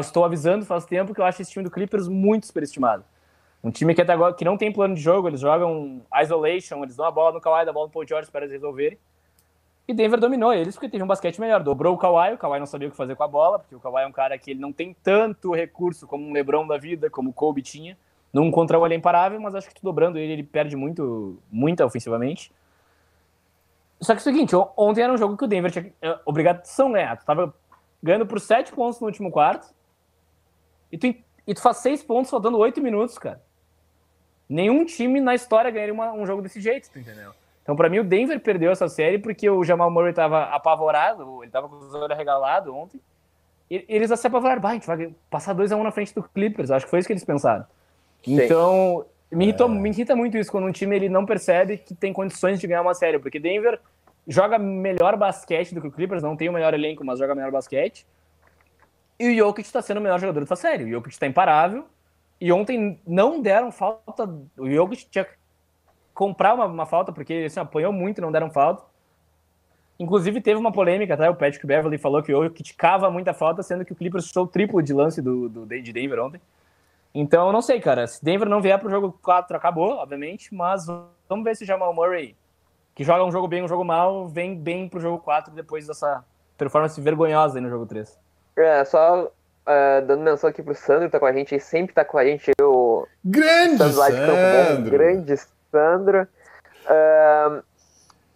estou avisando faz tempo que eu acho esse time do Clippers muito superestimado. Um time que até agora que não tem plano de jogo, eles jogam isolation, eles dão a bola no Kawhi, dão a bola no Paul George para eles resolverem. E Denver dominou eles porque teve um basquete melhor. Dobrou o Kawhi, o Kawhi não sabia o que fazer com a bola, porque o Kawhi é um cara que ele não tem tanto recurso como um LeBron da vida, como o Kobe tinha. Num contra o ele é imparável, mas acho que tu dobrando ele, ele perde muito, muito ofensivamente. Só que é o seguinte, ontem era um jogo que o Denver tinha é, obrigação ganhar. Tu tava ganhando por 7 pontos no último quarto. E tu, e tu faz 6 pontos faltando 8 minutos, cara. Nenhum time na história ganharia uma, um jogo desse jeito, tu entendeu? Então, para mim, o Denver perdeu essa série porque o Jamal Murray tava apavorado, ele tava com os olhos arregalados ontem. E eles se apavoraram, bah, a gente vai passar 2x1 um na frente do Clippers. Acho que foi isso que eles pensaram. Sim. Então, me, irritou, é. me irrita muito isso quando um time ele não percebe que tem condições de ganhar uma série, porque Denver joga melhor basquete do que o Clippers, não tem o melhor elenco, mas joga melhor basquete. E o Jokic está sendo o melhor jogador dessa série. O Jokic está imparável. E ontem não deram falta. O Jokic tinha que comprar uma, uma falta, porque ele assim, apanhou muito e não deram falta. Inclusive, teve uma polêmica, tá? O Patrick Beverly falou que o Jokic cava muita falta, sendo que o Clippers chutou o triplo de lance do, do, de Denver ontem. Então, não sei, cara. Se Denver não vier pro jogo 4, acabou, obviamente, mas vamos ver se o Jamal Murray, que joga um jogo bem, um jogo mal, vem bem pro jogo 4 depois dessa performance vergonhosa aí no jogo 3. É, só uh, dando menção aqui pro Sandro, que tá com a gente, sempre tá com a gente, o grande Sandro! Lá de Campo Bom, grande Sandro. Uh,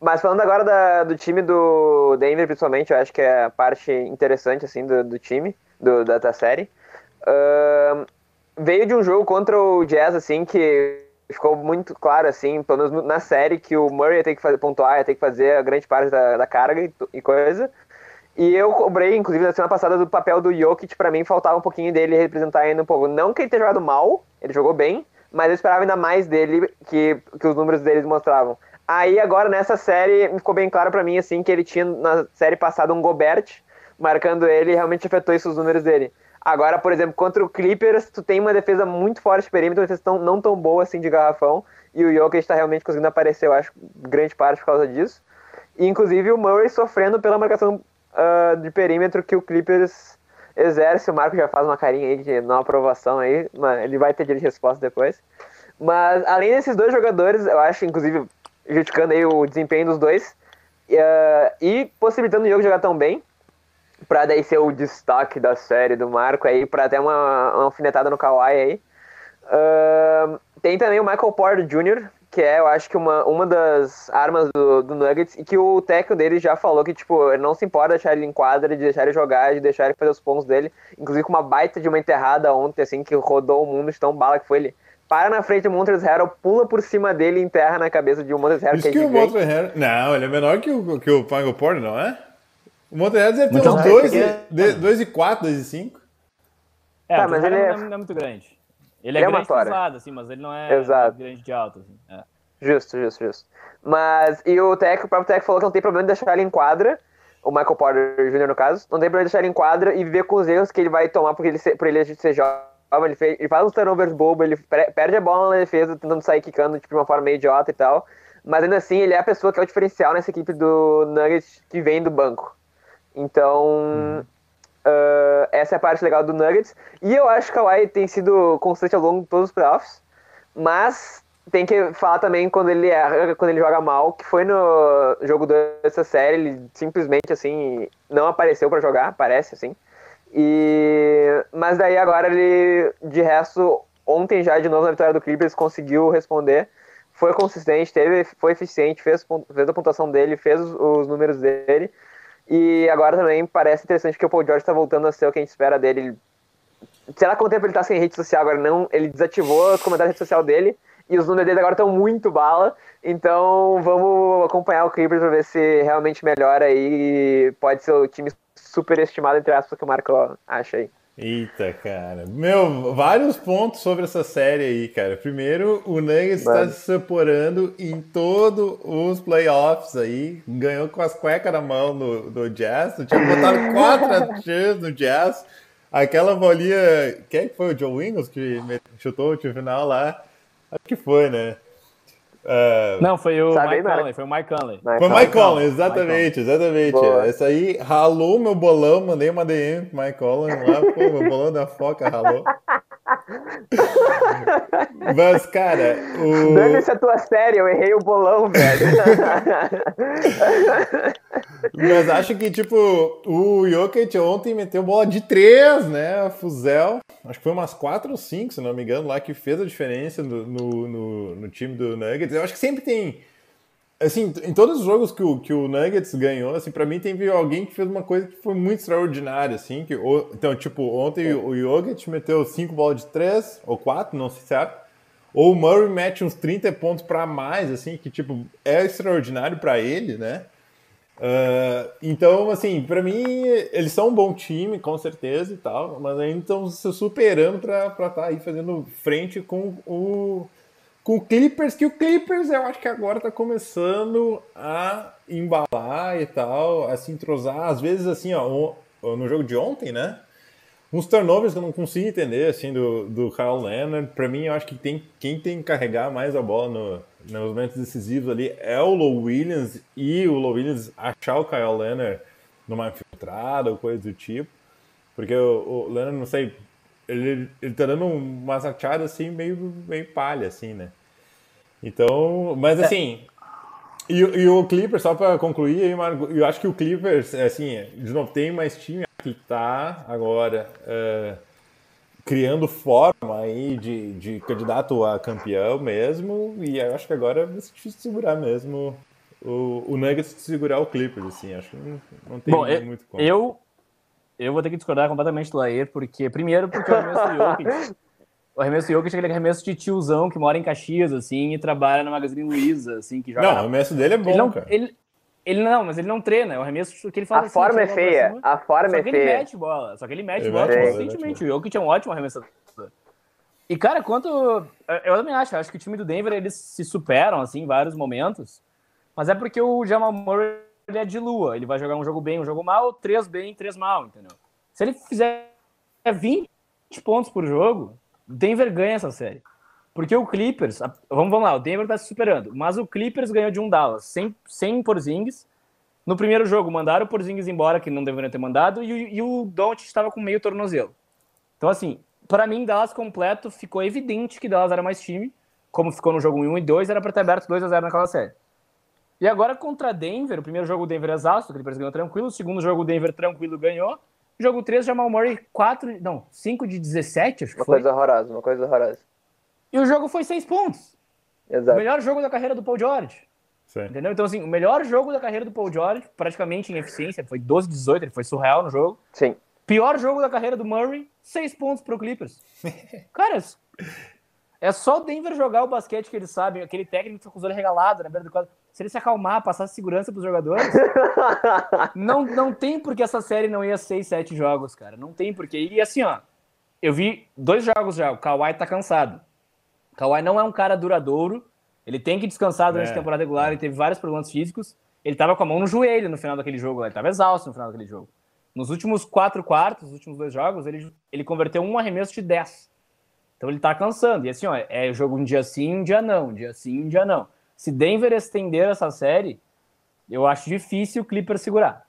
mas falando agora da, do time do Denver, principalmente, eu acho que é a parte interessante, assim, do, do time, do, da, da série. Uh, veio de um jogo contra o Jazz, assim, que ficou muito claro, assim, pelo menos na série, que o Murray ia ter que fazer, pontuar, ia ter que fazer a grande parte da, da carga e, e, coisa. E eu cobrei, inclusive, na semana passada, do papel do Jokic, para mim faltava um pouquinho dele representar ainda um pouco. Não que ele tenha jogado mal, ele jogou bem, mas eu esperava ainda mais dele que, que os números deles mostravam. Aí agora nessa série ficou bem claro para mim assim que ele tinha na série passada um Gobert marcando ele e realmente afetou esses números dele. Agora, por exemplo, contra o Clippers, tu tem uma defesa muito forte de perímetro, uma defesa tão, não tão boa assim de garrafão, e o Jokic está realmente conseguindo aparecer, eu acho, grande parte por causa disso. E, inclusive, o Murray sofrendo pela marcação uh, de perímetro que o Clippers exerce. O Marco já faz uma carinha aí de não aprovação aí, mas ele vai ter direito de resposta depois. Mas, além desses dois jogadores, eu acho, inclusive, justificando aí o desempenho dos dois, uh, e possibilitando o jogo jogar tão bem, pra daí ser o destaque da série do Marco aí, pra ter uma, uma alfinetada no Kawhi aí. Uh, tem também o Michael Porter Jr., que é, eu acho que uma, uma das armas do, do Nuggets, e que o técnico dele já falou que, tipo, ele não se importa de deixar ele em quadra, de deixar ele jogar, de deixar ele fazer os pontos dele, inclusive com uma baita de uma enterrada ontem, assim, que rodou o mundo de tão bala que foi ele. Para na frente do Montrezl Harrell, pula por cima dele e enterra na cabeça de um Montrezl Harrell Isso que é que o. Montrezl Harrell... Não, ele é menor que o, que o Michael Porter, não é? O Montrezl Harrell deve ter Então, uns é 2 porque- e, dois e 4, 2 e 5. É, Tá, mas ele é- é... não é muito grande. Ele é, Ele é uma grande pesado, assim, mas ele não é Exato. grande de alto, assim. É. Justo, justo, justo. Mas, e o técnico, o próprio técnico falou que não tem problema de deixar ele em quadra, o Michael Porter Jr. no caso, não tem problema de deixar ele em quadra e viver com os erros que ele vai tomar porque ele, ser- por ele ser jovem, ele, fez, ele faz uns turnovers bobo, ele perde a bola na defesa, tentando sair quicando tipo, de uma forma meio idiota e tal, mas ainda assim ele é a pessoa que é o diferencial nessa equipe do Nuggets que vem do banco. Então, ah, essa é a parte legal do Nuggets. E eu acho que o Kawhi tem sido constante ao longo de todos os playoffs, mas tem que falar também quando ele erra, quando ele joga mal, que foi no jogo dessa série, ele simplesmente assim não apareceu pra jogar, parece assim. E mas daí agora ele de resto ontem já de novo na vitória do Clippers conseguiu responder, foi consistente, teve, foi eficiente, fez, fez a pontuação dele, fez os, os números dele. E agora também parece interessante que o Paul George tá voltando a ser o que a gente espera dele. Lá quanto tempo ele tá sem rede social agora, não. Ele desativou os comentários da rede social dele e os números dele agora estão muito bala. Então vamos acompanhar o Clippers pra ver se realmente melhora aí. Pode ser o time superestimado, entre aspas, que o Marco acha aí. Eita, cara. Meu, vários pontos sobre essa série aí, cara. Primeiro, o Nuggets está se separando em todos os playoffs aí. Ganhou com as cuecas na mão no, no Jazz. Tinha botado *laughs* quatro chances no Jazz. Aquela bolinha. Quem é foi? O Joe Ingles que chutou o final lá? Acho que foi, né? Ah, Não, foi o Sabe Mike Mark? Conley, foi o Mike Conley. Foi o. Mike Collins, Mike exatamente, exatamente. Boa. Essa aí ralou meu bolão, mandei uma DM pro Mike Collins lá, pô, meu bolão da foca ralou. *laughs* Mas, cara, o. Dane-se a tua série, eu errei o bolão, velho. Mas acho que, tipo, o Jokic ontem meteu bola de três, né? Fuzel. Acho que foi umas quatro ou cinco, se não me engano, lá que fez a diferença no, no, no- no time do Nuggets. Eu acho que sempre tem. Assim, em todos os jogos que o, que o Nuggets ganhou, assim, pra mim teve alguém que fez uma coisa que foi muito extraordinária, assim. Que, o- então, tipo, ontem o Jokic meteu cinco bolas de três, ou quatro, não sei certo. Ou o Murray mete uns 30 pontos pra mais, assim, que, tipo, é extraordinário pra ele, né? Ah, então, assim, pra mim, eles são um bom time, com certeza e tal, mas ainda estão se superando pra estar aí fazendo frente com o, com o Clippers, que o Clippers eu acho que agora tá começando a embalar e tal, a se entrosar. Às vezes, assim, ó, no jogo de ontem, né? Uns turnovers que eu não consigo entender, assim, do, do Kyle Leonard. Pra mim, eu acho que tem, quem tem que carregar mais a bola no, nos momentos decisivos ali é o Low Williams e o Low Williams achar o Kyle Leonard numa infiltrada ou coisa do tipo. Porque o, o Leonard, não sei, ele, ele tá dando umas achadas assim, meio, meio palha, assim, né? Então, mas assim. E, o- e o Clippers, só pra concluir eu acho que o Clippers, assim, de novo, tem mais time que tá agora é, criando forma aí de, de candidato a campeão mesmo, e eu acho que agora vai ser difícil segurar mesmo o, o Nuggets segurar o Clippers, assim, acho que não, não tem Bom, muito como. eu, eu vou ter que discordar completamente do Laer, porque, primeiro, porque o arremesso do Jokic, o arremesso do Jokic é aquele arremesso de tiozão que mora em Caxias, assim, e trabalha na Magazine Luiza, assim, que joga Não, o arremesso dele é bom, ele não, cara. ele, ele não, mas ele não treina, é o arremesso que ele faz A assim, forma é feia. cima, A forma só é que ele feia. mete bola, só que ele mete Ele bola consistentemente. O Jokic é um ótimo arremessador. E, cara, quanto... Eu também acho, eu acho que o time do Denver, eles se superam, assim, em vários momentos, mas é porque o Jamal Murray, ele é de lua, ele vai jogar um jogo bem, um jogo mal, três bem, três mal, entendeu? Se ele fizer 20 pontos por jogo, Denver ganha essa série. Porque o Clippers, vamos, vamos lá, o Denver tá se superando, mas o Clippers ganhou de um Dallas, sem, sem Porzingis. No primeiro jogo, mandaram o Porzingis embora, que não deveriam ter mandado, e, o- e o Doncic estava com meio tornozelo. Então, assim, para mim, Dallas completo, ficou evidente que Dallas era mais time, como ficou no jogo 1 e 2, era para ter aberto 2 a 0 naquela série. E agora contra Denver, o primeiro jogo o Denver exausto, o Clippers ganhou tranquilo, o segundo jogo o Denver tranquilo ganhou, jogo 3, Jamal Murray 4, não, 5 de 17, acho que Uma foi. coisa horrorosa, uma coisa horrorosa. E o jogo foi seis pontos. Exato. O melhor jogo da carreira do Paul George. Sim. Entendeu? Então, assim, o melhor jogo da carreira do Paul George, praticamente em eficiência, foi 12-18, ele foi surreal no jogo. Sim. Pior jogo da carreira do Murray, 6 pontos pro Clippers. *laughs* Cara, é só o Denver jogar o basquete que eles sabem, aquele técnico que fica com os olhos regalados na beira do quadro. Se ele se acalmar, passar segurança pros jogadores, *laughs* não, não tem porque essa série não ia 6, 7 jogos, cara. Não tem porque. E assim, ó, eu vi dois jogos já, o Kawhi tá cansado. O Kawhi não é um cara duradouro, ele tem que descansar durante é, a temporada regular, ele teve vários problemas físicos. Ele tava com a mão no joelho no final daquele jogo, ele tava exausto no final daquele jogo. Nos últimos quatro quartos, nos últimos dois jogos, ele, ele converteu um arremesso de 10. Então ele tá cansando. E assim, ó, é jogo um dia sim, um dia não, um dia sim, um dia não. Se Denver estender essa série, eu acho difícil o Clippers segurar.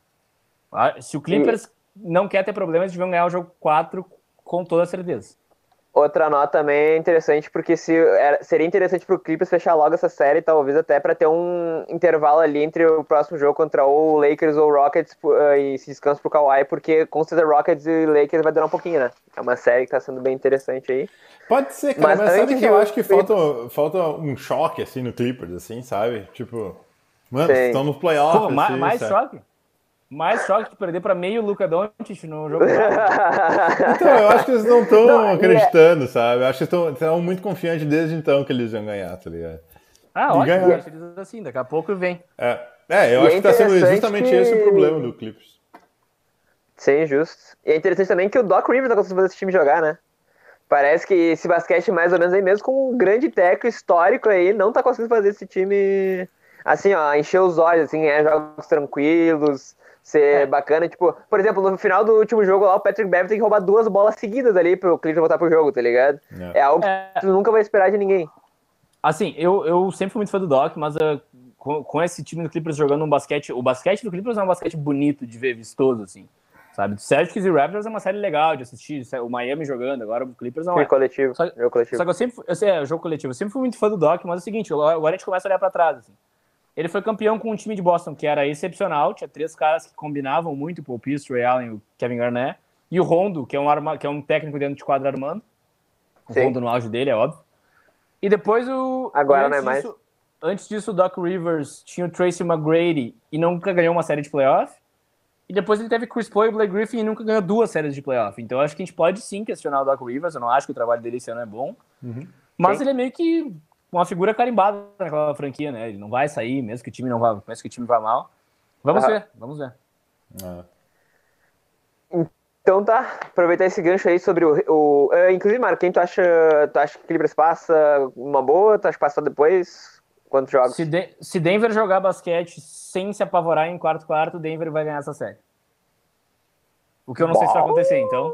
Ah, se o Clippers não quer ter problemas, eles vão ganhar o jogo 4 com toda certeza. Outra nota também é interessante, porque se, era, seria interessante pro Clippers fechar logo essa série, talvez até para ter um intervalo ali entre o próximo jogo contra o Lakers ou Rockets uh, e se descanso pro Kawhi, porque com certeza Rockets e Lakers vai durar um pouquinho, né? É uma série que tá sendo bem interessante aí. Pode ser, cara, mas, mas sabe que eu acho que falta, falta um choque, assim, no Clippers, assim, sabe? Tipo, mano, estão no playoff. Pô, assim, mais sabe? choque? Mais choque de perder para meio Luca Doncic no jogo. *laughs* então, eu acho que eles não estão é- acreditando, é... sabe? Eu acho que estão muito confiantes desde então que eles iam ganhar, tá ligado? Ah, e ótimo, ganhar. eles assim, daqui a pouco vem. É, é eu e acho é que tá sendo justamente que... esse o problema do Clippers. Sim, justo. E é interessante também que o Doc Rivers tá conseguindo fazer esse time jogar, né? Parece que esse basquete, mais ou menos aí mesmo, com um grande técnico histórico aí, não tá conseguindo fazer esse time, assim, ó, encher os olhos, assim, é jogos tranquilos, ser é. bacana. Tipo, por exemplo, no final do último jogo lá, o Patrick Beverly tem que roubar duas bolas seguidas ali pro Clippers voltar pro jogo, tá ligado? É, é algo é. que tu nunca vai esperar de ninguém. Assim, eu, eu sempre fui muito fã do Doc, mas uh, com, com, esse time do Clippers jogando um basquete, o basquete do Clippers é um basquete bonito de ver, vistoso, assim. Sabe? Celtics e Raptors é uma série legal de assistir. O Miami jogando, agora o Clippers não é. coletivo. Só, jogo coletivo. Só que eu sempre. Eu sei, é, jogo coletivo. Eu sempre fui muito fã do Doc, mas é o seguinte, agora a gente começa a olhar pra trás. Assim. Ele foi campeão com um time de Boston que era excepcional, tinha três caras que combinavam muito, o Paul Pierce, o Ray Allen e o Kevin Garnett, e o Rondo, que é um, arma, que é um técnico dentro de quadro armando, o Sim. Rondo no auge dele, é óbvio. E depois o... Agora não é mais. Disso, antes disso, o Doc Rivers tinha o Tracy McGrady e nunca ganhou uma série de playoff. E depois ele teve Chris Paul e Blake Griffin e nunca ganhou duas séries de playoff. Então acho que a gente pode sim questionar o Doc Rivers. Eu não acho que o trabalho dele esse ano é bom. Uhum. Mas sim. ele é meio que uma figura carimbada naquela franquia, né? Ele não vai sair, mesmo que o time não vá, mesmo que o time vá mal. Vamos ver, vamos ver. Ah. Então tá, aproveitar esse gancho aí sobre o. o uh, inclusive, Marco, quem tu acha, tu acha que Clippers passa uma boa? Tu acha que passa depois? Quantos jogos? Se, de, se Denver jogar basquete sem se apavorar em quarto-quarto, Denver vai ganhar essa série. O que eu não Bom... sei se vai acontecer, então.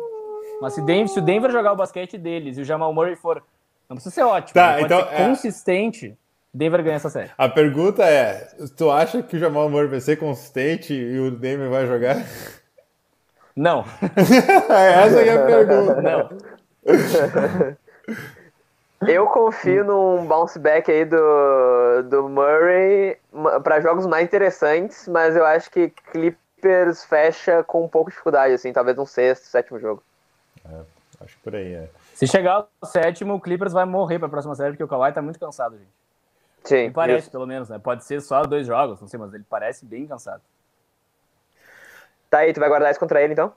Mas se, Denver, se o Denver jogar o basquete deles e o Jamal Murray for não precisa ser ótimo, tá, então, ser é... consistente. Denver ganha essa série. A pergunta é: tu acha que o Jamal Murray vai ser consistente e o Denver vai jogar? Não. *laughs* essa é a pergunta. Não. *laughs* Eu confio num bounce back aí do, do Murray para jogos mais interessantes, mas eu acho que Clippers fecha com um pouco de dificuldade, assim, talvez um sexto, sétimo jogo. É, acho por aí, é. Se chegar ao sétimo, o Clippers vai morrer para a próxima série, porque o Kawhi tá muito cansado, gente. Sim. Ele parece, isso. pelo menos, né? Pode ser só dois jogos, não sei, mas ele parece bem cansado. Tá aí, tu vai guardar isso contra ele, então?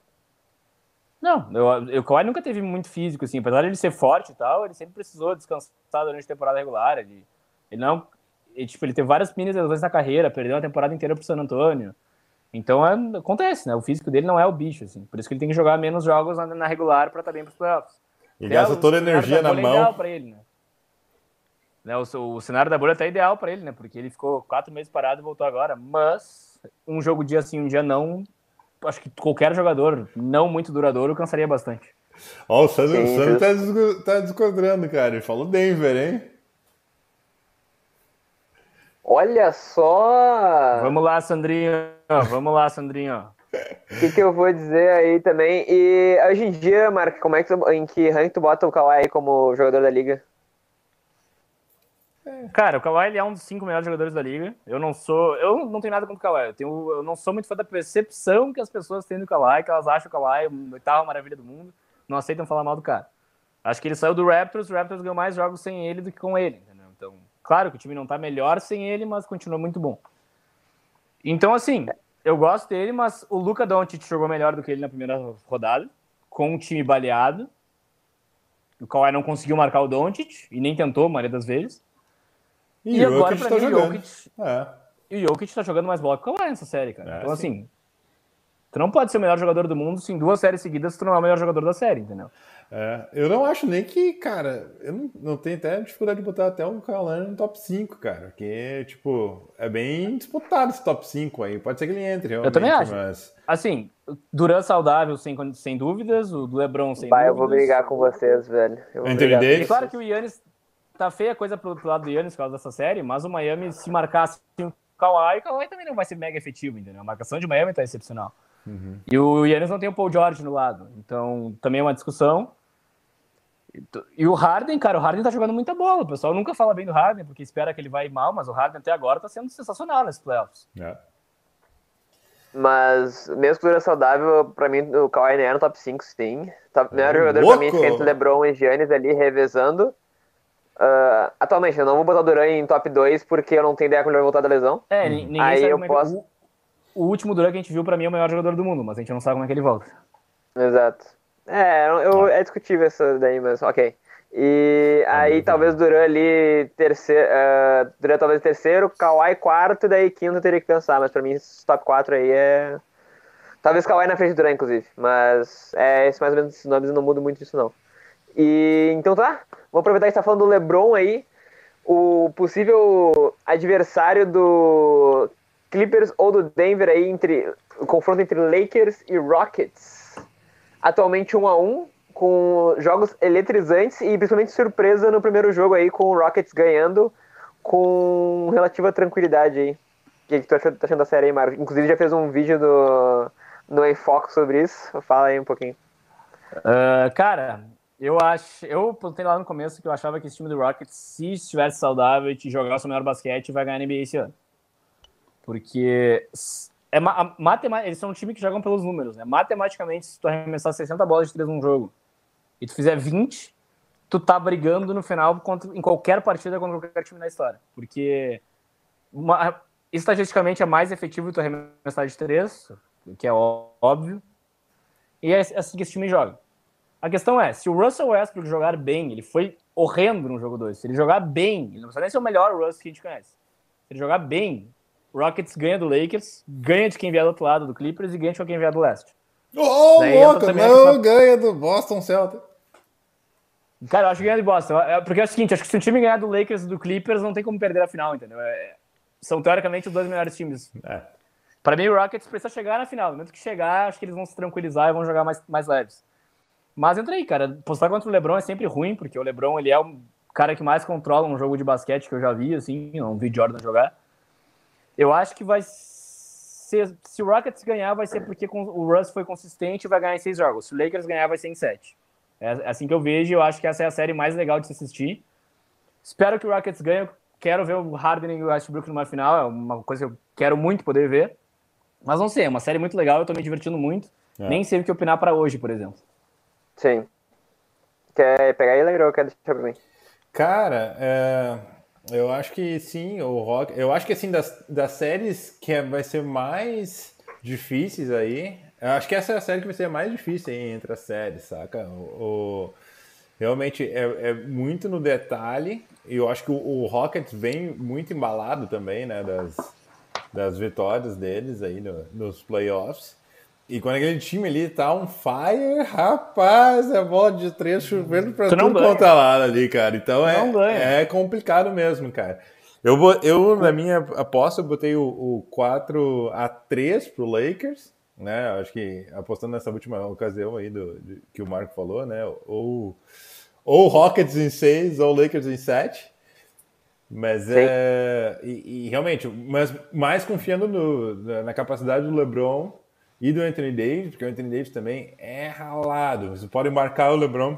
Não, eu, o Kawhi nunca teve muito físico, assim. Apesar de ele ser forte e tal, ele sempre precisou descansar durante a temporada regular. Ele, ele não... Ele, tipo, ele teve várias mini lesões na carreira, perdeu a temporada inteira pro San Antônio. Então, é, acontece, né? O físico dele não é o bicho, assim. Por isso que ele tem que jogar menos jogos na, na regular para estar tá bem pros playoffs. E gasta toda a energia na mão. É ideal para ele, né? né? O, o, cenário da bolha tá ideal para ele, né? Porque ele ficou quatro meses parado e voltou agora. Mas um jogo dia sim, um dia não. Acho que qualquer jogador não muito duradouro cansaria bastante. Ó, oh, o Sandro, sim, o Sandro tá, tá desquadrando, cara. Ele falou Denver, hein? Olha só! Vamos lá, Sandrinho. Vamos lá, Sandrinho. O *laughs* que, que, eu vou dizer aí também? E hoje em dia, Mark, como é que tu, em que rank tu bota o Kawhi como jogador da liga? Cara, o Kawhi ele é um dos cinco melhores jogadores da liga. Eu não sou, eu não tenho nada contra o Kawhi. Eu, tenho, eu não sou muito fã da percepção que as pessoas têm do Kawhi, que elas acham o Kawhi a oitava maravilha do mundo, não aceitam falar mal do cara. Acho que ele saiu do Raptors, o Raptors ganhou mais jogos sem ele do que com ele, entendeu? Então, Claro que o time não tá melhor sem ele, mas continua muito bom. Então, assim, eu gosto dele, mas o Luca Doncic jogou melhor do que ele na primeira rodada, com um time baleado. O Kawhi não conseguiu marcar o Doncic e nem tentou, a maioria das vezes. E, e agora, pra tá mim, jogando. o Jokic... É. E o Jokic tá jogando mais bola que o Kawhi nessa série, cara. É, então, sim. Assim, tu não pode ser o melhor jogador do mundo se em duas séries seguidas tu não é o melhor jogador da série, entendeu? É, eu não acho nem que, cara, eu não, não tenho até dificuldade de botar até o Kyle no top 5, cara, porque, tipo, é bem disputado esse top 5 aí, pode ser que ele entre, realmente, Eu também acho. Mas... Assim, Duran saudável, sem, sem dúvidas, o LeBron sem Vai, dúvidas. eu vou brigar com vocês, velho. Eu Entre Davis? E claro que o Yannis, tá feia a coisa pro, pro lado do Yannis por causa dessa série, mas o Miami, se marcasse o Kawhi, o Kawhi também não vai ser mega efetivo, entendeu? A marcação de Miami tá excepcional. Uhum. E o Yannis não tem o Paul George no lado, então também é uma discussão. E o Harden, cara, o Harden tá jogando muita bola. O pessoal nunca fala bem do Harden, porque espera que ele vai mal, mas o Harden até agora tá sendo sensacional nesses playoffs. É. Mas, mesmo que dura saudável, pra mim o Kawhi é no top 5, sim. Top, melhor É jogador louco! pra mim fica entre LeBron e Giannis ali, revezando. Ah, atualmente, eu não vou botar o Duran em top 2 porque eu não tenho ideia quando ele vai voltar da lesão. É, ni- ninguém Aí sabe eu como é posso- o, o último Durant que a gente viu, pra mim, é o melhor jogador do mundo, mas a gente não sabe como é que ele volta. Exato. É, eu, eu- é discutível isso daí, mas ok. E aí beleza. talvez Duran ali terceiro, uh, Duran talvez terceiro, Kawhi quarto, e daí quinto eu teria que pensar, mas pra mim esse top 4 aí é... Talvez Kawhi na frente do Duran, inclusive, mas é esse mais ou menos esses nomes eu não mudo muito disso não. E então tá, vou aproveitar que você tá falando do LeBron aí, o possível adversário do Clippers ou do Denver aí entre o confronto entre Lakers e Rockets. Atualmente 1 a 1 com jogos eletrizantes e principalmente surpresa no primeiro jogo aí com o Rockets ganhando com relativa tranquilidade aí. O que, que tu tá achando da série aí, Mário? Inclusive já fez um vídeo do, no Enfoque sobre isso. Fala aí um pouquinho. Ah, cara, eu acho. Eu plantei lá no começo que eu achava que esse time do Rockets, se estivesse saudável e jogasse o melhor basquete, vai ganhar a NBA esse ano. Porque é ma a- matema- eles são um time que jogam pelos números, né? Matematicamente, se tu arremessar 60 bolas de três num jogo e tu fizer 20, tu tá brigando no final contra, em qualquer partida contra qualquer time na história. Porque uma- estatisticamente é mais efetivo tu arremessar de três, o que é óbvio. E é assim que esse time joga. A questão é, se o Russell Westbrook jogar bem, ele foi horrendo no jogo 2. Se ele jogar bem, ele não precisa nem ser o melhor Russ que a gente conhece. Se ele jogar bem, o Rockets ganha do Lakers, ganha de quem vier do outro lado do Clippers e ganha de quem vier do leste. Daí entra louco, não questão- ganha do Boston Celtics. Cara, eu acho que ganha de Boston. É- Porque é o seguinte, acho que se o time ganhar do Lakers e do Clippers, não tem como perder a final, entendeu? É- são teoricamente os dois melhores times. É. Pra mim, o Rockets precisa chegar na final. No momento que chegar, acho que eles vão se tranquilizar e vão jogar mais, mais leves. Mas entra aí, cara. Postar contra o LeBron é sempre ruim, porque o LeBron ele é o cara que mais controla um jogo de basquete que eu já vi, assim, não vi Jordan jogar. Eu acho que vai ser. Se o Rockets ganhar, vai ser porque o Russ foi consistente e vai ganhar em seis jogos. Se o Lakers ganhar, vai ser em sete. É é assim que eu vejo eu acho que essa é a série mais legal de se assistir. Espero que o Rockets ganhe. Eu Quero ver o Harden e o Westbrook numa final. É uma coisa que eu quero muito poder ver. Mas não sei, é uma série muito legal. Eu tô me divertindo muito. É. Nem sei o que opinar pra hoje, por exemplo. Sim. Quer pegar ele, Legrão? Quer deixar pra mim? Cara, é, eu acho que sim, o Rock. Eu acho que assim, das, das séries que é- vai ser mais difíceis aí, eu acho que essa é a série que vai ser mais difícil aí entre as séries, saca? O, o- realmente é, é muito no detalhe, e eu acho que o, o Rockets vem muito embalado também, né? Das, das vitórias deles aí no- nos playoffs. E quando aquele time ali tá on fire, rapaz, é bola de três chovendo pra Tu não tudo quanto é lado ali, cara. Então é, é complicado mesmo, cara. Eu, eu, na minha aposta, eu botei o, o 4 a 3 pro Lakers, né? Acho que apostando nessa última ocasião aí do, de- que o Marco falou, né? Ou, ou Rockets em 6 ou Lakers em 7. Mas Sim. é. E, e realmente, mas mais confiando no- na capacidade do LeBron e do Anthony Davis, porque o Anthony Davis também é ralado. Você pode marcar o LeBron,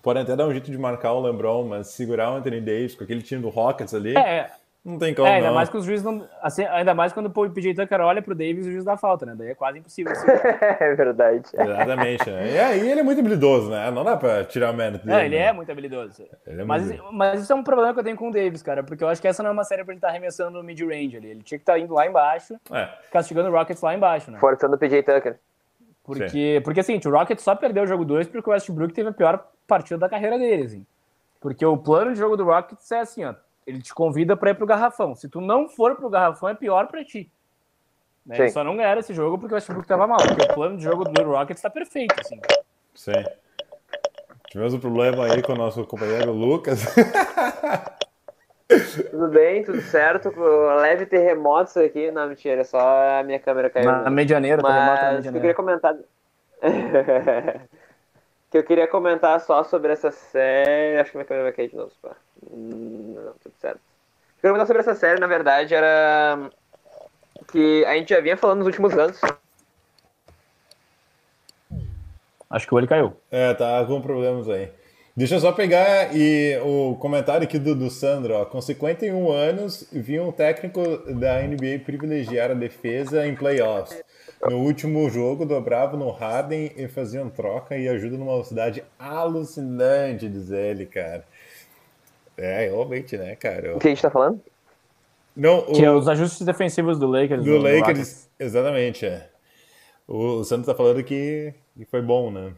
pode até dar um jeito de marcar o LeBron, mas segurar o Anthony Davis com aquele time do Rockets ali. É, Não tem como. É, ainda não. mais que os juízes não. Assim, ainda mais quando o PJ Tucker olha pro Davis e o juiz dá falta, né? Daí é quase impossível. Assim. *laughs* é verdade. Exatamente. Né? E aí ele é muito habilidoso, né? Não dá pra tirar o mérito dele. É, ele né? é muito habilidoso. Ele é mas, muito- mas isso é um problema que eu tenho com o Davis, cara, porque eu acho que essa não é uma série pra ele estar arremessando no mid-range ali. Ele tinha que estar indo lá embaixo, É. castigando o Rockets lá embaixo, né? Forçando o PJ Tucker. Porque, porque assim, o Rockets só perdeu o jogo 2 porque o Westbrook teve a pior partida da carreira dele, assim. Porque o plano de jogo do Rockets é assim, ó. Ele te convida pra ir pro garrafão. Se tu não for pro garrafão, é pior pra ti. Né? Eles só não ganharam esse jogo porque o Westbrook tava mal. Porque o plano de jogo do Rockets tá perfeito, assim. Sim. Tivemos um problema aí com o nosso companheiro Lucas. *laughs* Tudo bem, tudo certo. Leve terremotos aqui. Não, mentira, só a minha câmera caiu. Na medianeira, terremoto na Mas o que eu medianeira. queria comentar. *laughs* que eu queria comentar só sobre essa série. Acho que minha câmera vai cair de novo. pá. Hum, Não, tudo certo. O que eu comentar sobre essa série, na verdade, era que a gente já vinha falando nos últimos anos. Acho que o olho caiu. É, tá com problemas aí. Deixa eu só pegar e o comentário aqui do, do Sandro, ó. Com 51 anos, vi um técnico da NBA privilegiar a defesa em playoffs. No último jogo, dobrava no Harden e faziam troca e ajuda numa velocidade alucinante, diz ele, cara. É, realmente, né, cara? O que a gente tá falando? Não, o, Que é os ajustes defensivos do Lakers. do Lakers, Rockets. exatamente, é. O, o Sandro tá falando que, que foi bom, né?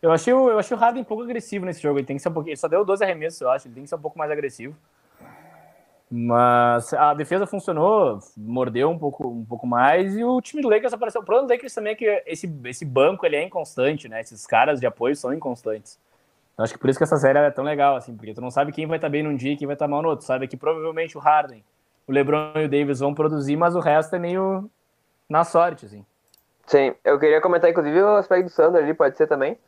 Eu achei, o, eu achei o Harden um pouco agressivo nesse jogo. Ele tem que ser um pouquinho. Ele só deu 12 arremessos, eu acho. Ele tem que ser um pouco mais agressivo. Mas a defesa funcionou, mordeu um pouco, um pouco mais e o time do Lakers apareceu. O problema do Lakers também é que esse, esse banco ele é inconstante, né? Esses caras de apoio são inconstantes. Eu acho que por isso que essa série é tão legal, assim, porque tu não sabe quem vai estar bem num dia e quem vai estar mal no outro. Sabe que provavelmente o Harden, o LeBron e o Davis vão produzir, mas o resto é meio na sorte, assim. Sim, eu queria comentar, inclusive, o aspecto do Sandro ali, pode ser também,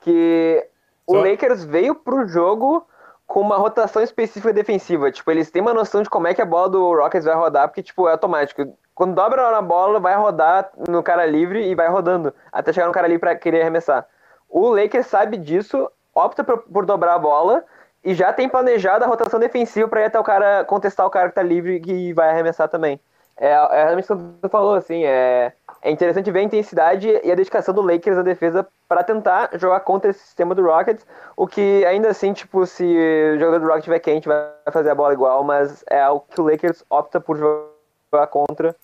que o Só- Lakers veio pro jogo com uma rotação específica defensiva. Tipo, eles têm uma noção de como é que a bola do Rockets vai rodar, porque, tipo, é automático. Quando dobra na bola, vai rodar no cara livre e vai rodando, até chegar no cara livre pra querer arremessar. O Lakers sabe disso, opta por, por dobrar a bola e já tem planejado a rotação defensiva pra ir até o cara contestar o cara que tá livre e vai arremessar também. É, é realmente o que você falou, assim, é, é interessante ver a intensidade e a dedicação do Lakers na defesa para tentar jogar contra esse sistema do Rockets, o que ainda assim, tipo, se o jogador do Rockets tiver quente, vai fazer a bola igual, mas é algo que o Lakers opta por jogar contra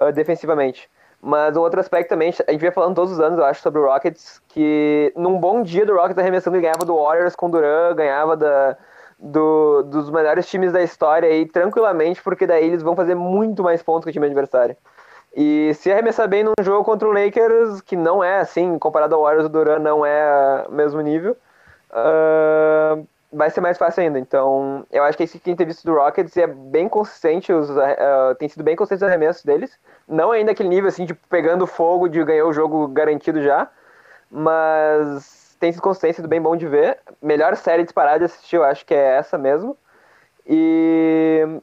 uh, defensivamente. Mas um outro aspecto também, a gente vem falando todos os anos, eu acho, sobre o Rockets, que num bom dia do Rockets arremessando, ele ganhava do Warriors com o Duran, ganhava da, do- dos melhores times da história aí, tranquilamente, porque daí eles vão fazer muito mais pontos que o time adversário. E se arremessar bem num jogo contra o Lakers, que não é assim, comparado ao Warriors, o Duran não é o mesmo nível, ah, vai ser mais fácil ainda. Então, eu acho que esse tem visto do Rockets é bem consistente, os, ah, tem sido bem consistente os arremessos deles. Não ainda aquele nível assim, tipo, pegando fogo de ganhar o jogo garantido já, mas tem sido consistente, sido bem bom de ver. Melhor série disparada de assistir, eu acho que é essa mesmo. E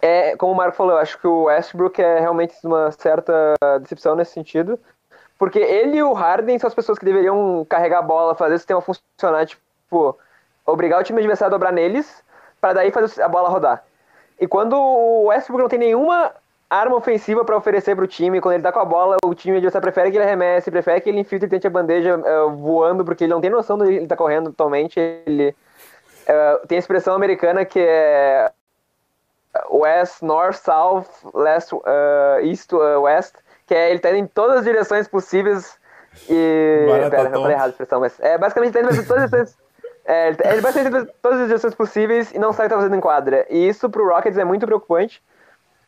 é, como o Marco falou, eu acho que o Westbrook é realmente uma certa decepção nesse sentido. Porque ele e o Harden são as pessoas que deveriam carregar a bola, fazer o sistema funcionar, tipo, obrigar o time adversário a dobrar neles, para daí fazer a bola rodar. E quando o Westbrook não tem nenhuma arma ofensiva para oferecer pro time, quando ele tá com a bola, o time adversário prefere que ele arremesse, prefere que ele infiltre e tente a bandeja eh, voando, porque ele não tem noção do que ele tá correndo atualmente. Ele eh, tem a expressão americana que é West, North, South, Left, uh, East, uh, West, que é ele tá indo em todas as direções possíveis e... Barata Pera, eu falei errado a expressão, mas é basicamente tá indo em todas as direções... É, ele, basicamente tá todas as direções possíveis e não tá fazendo em quadra. E isso pro Rockets é muito preocupante,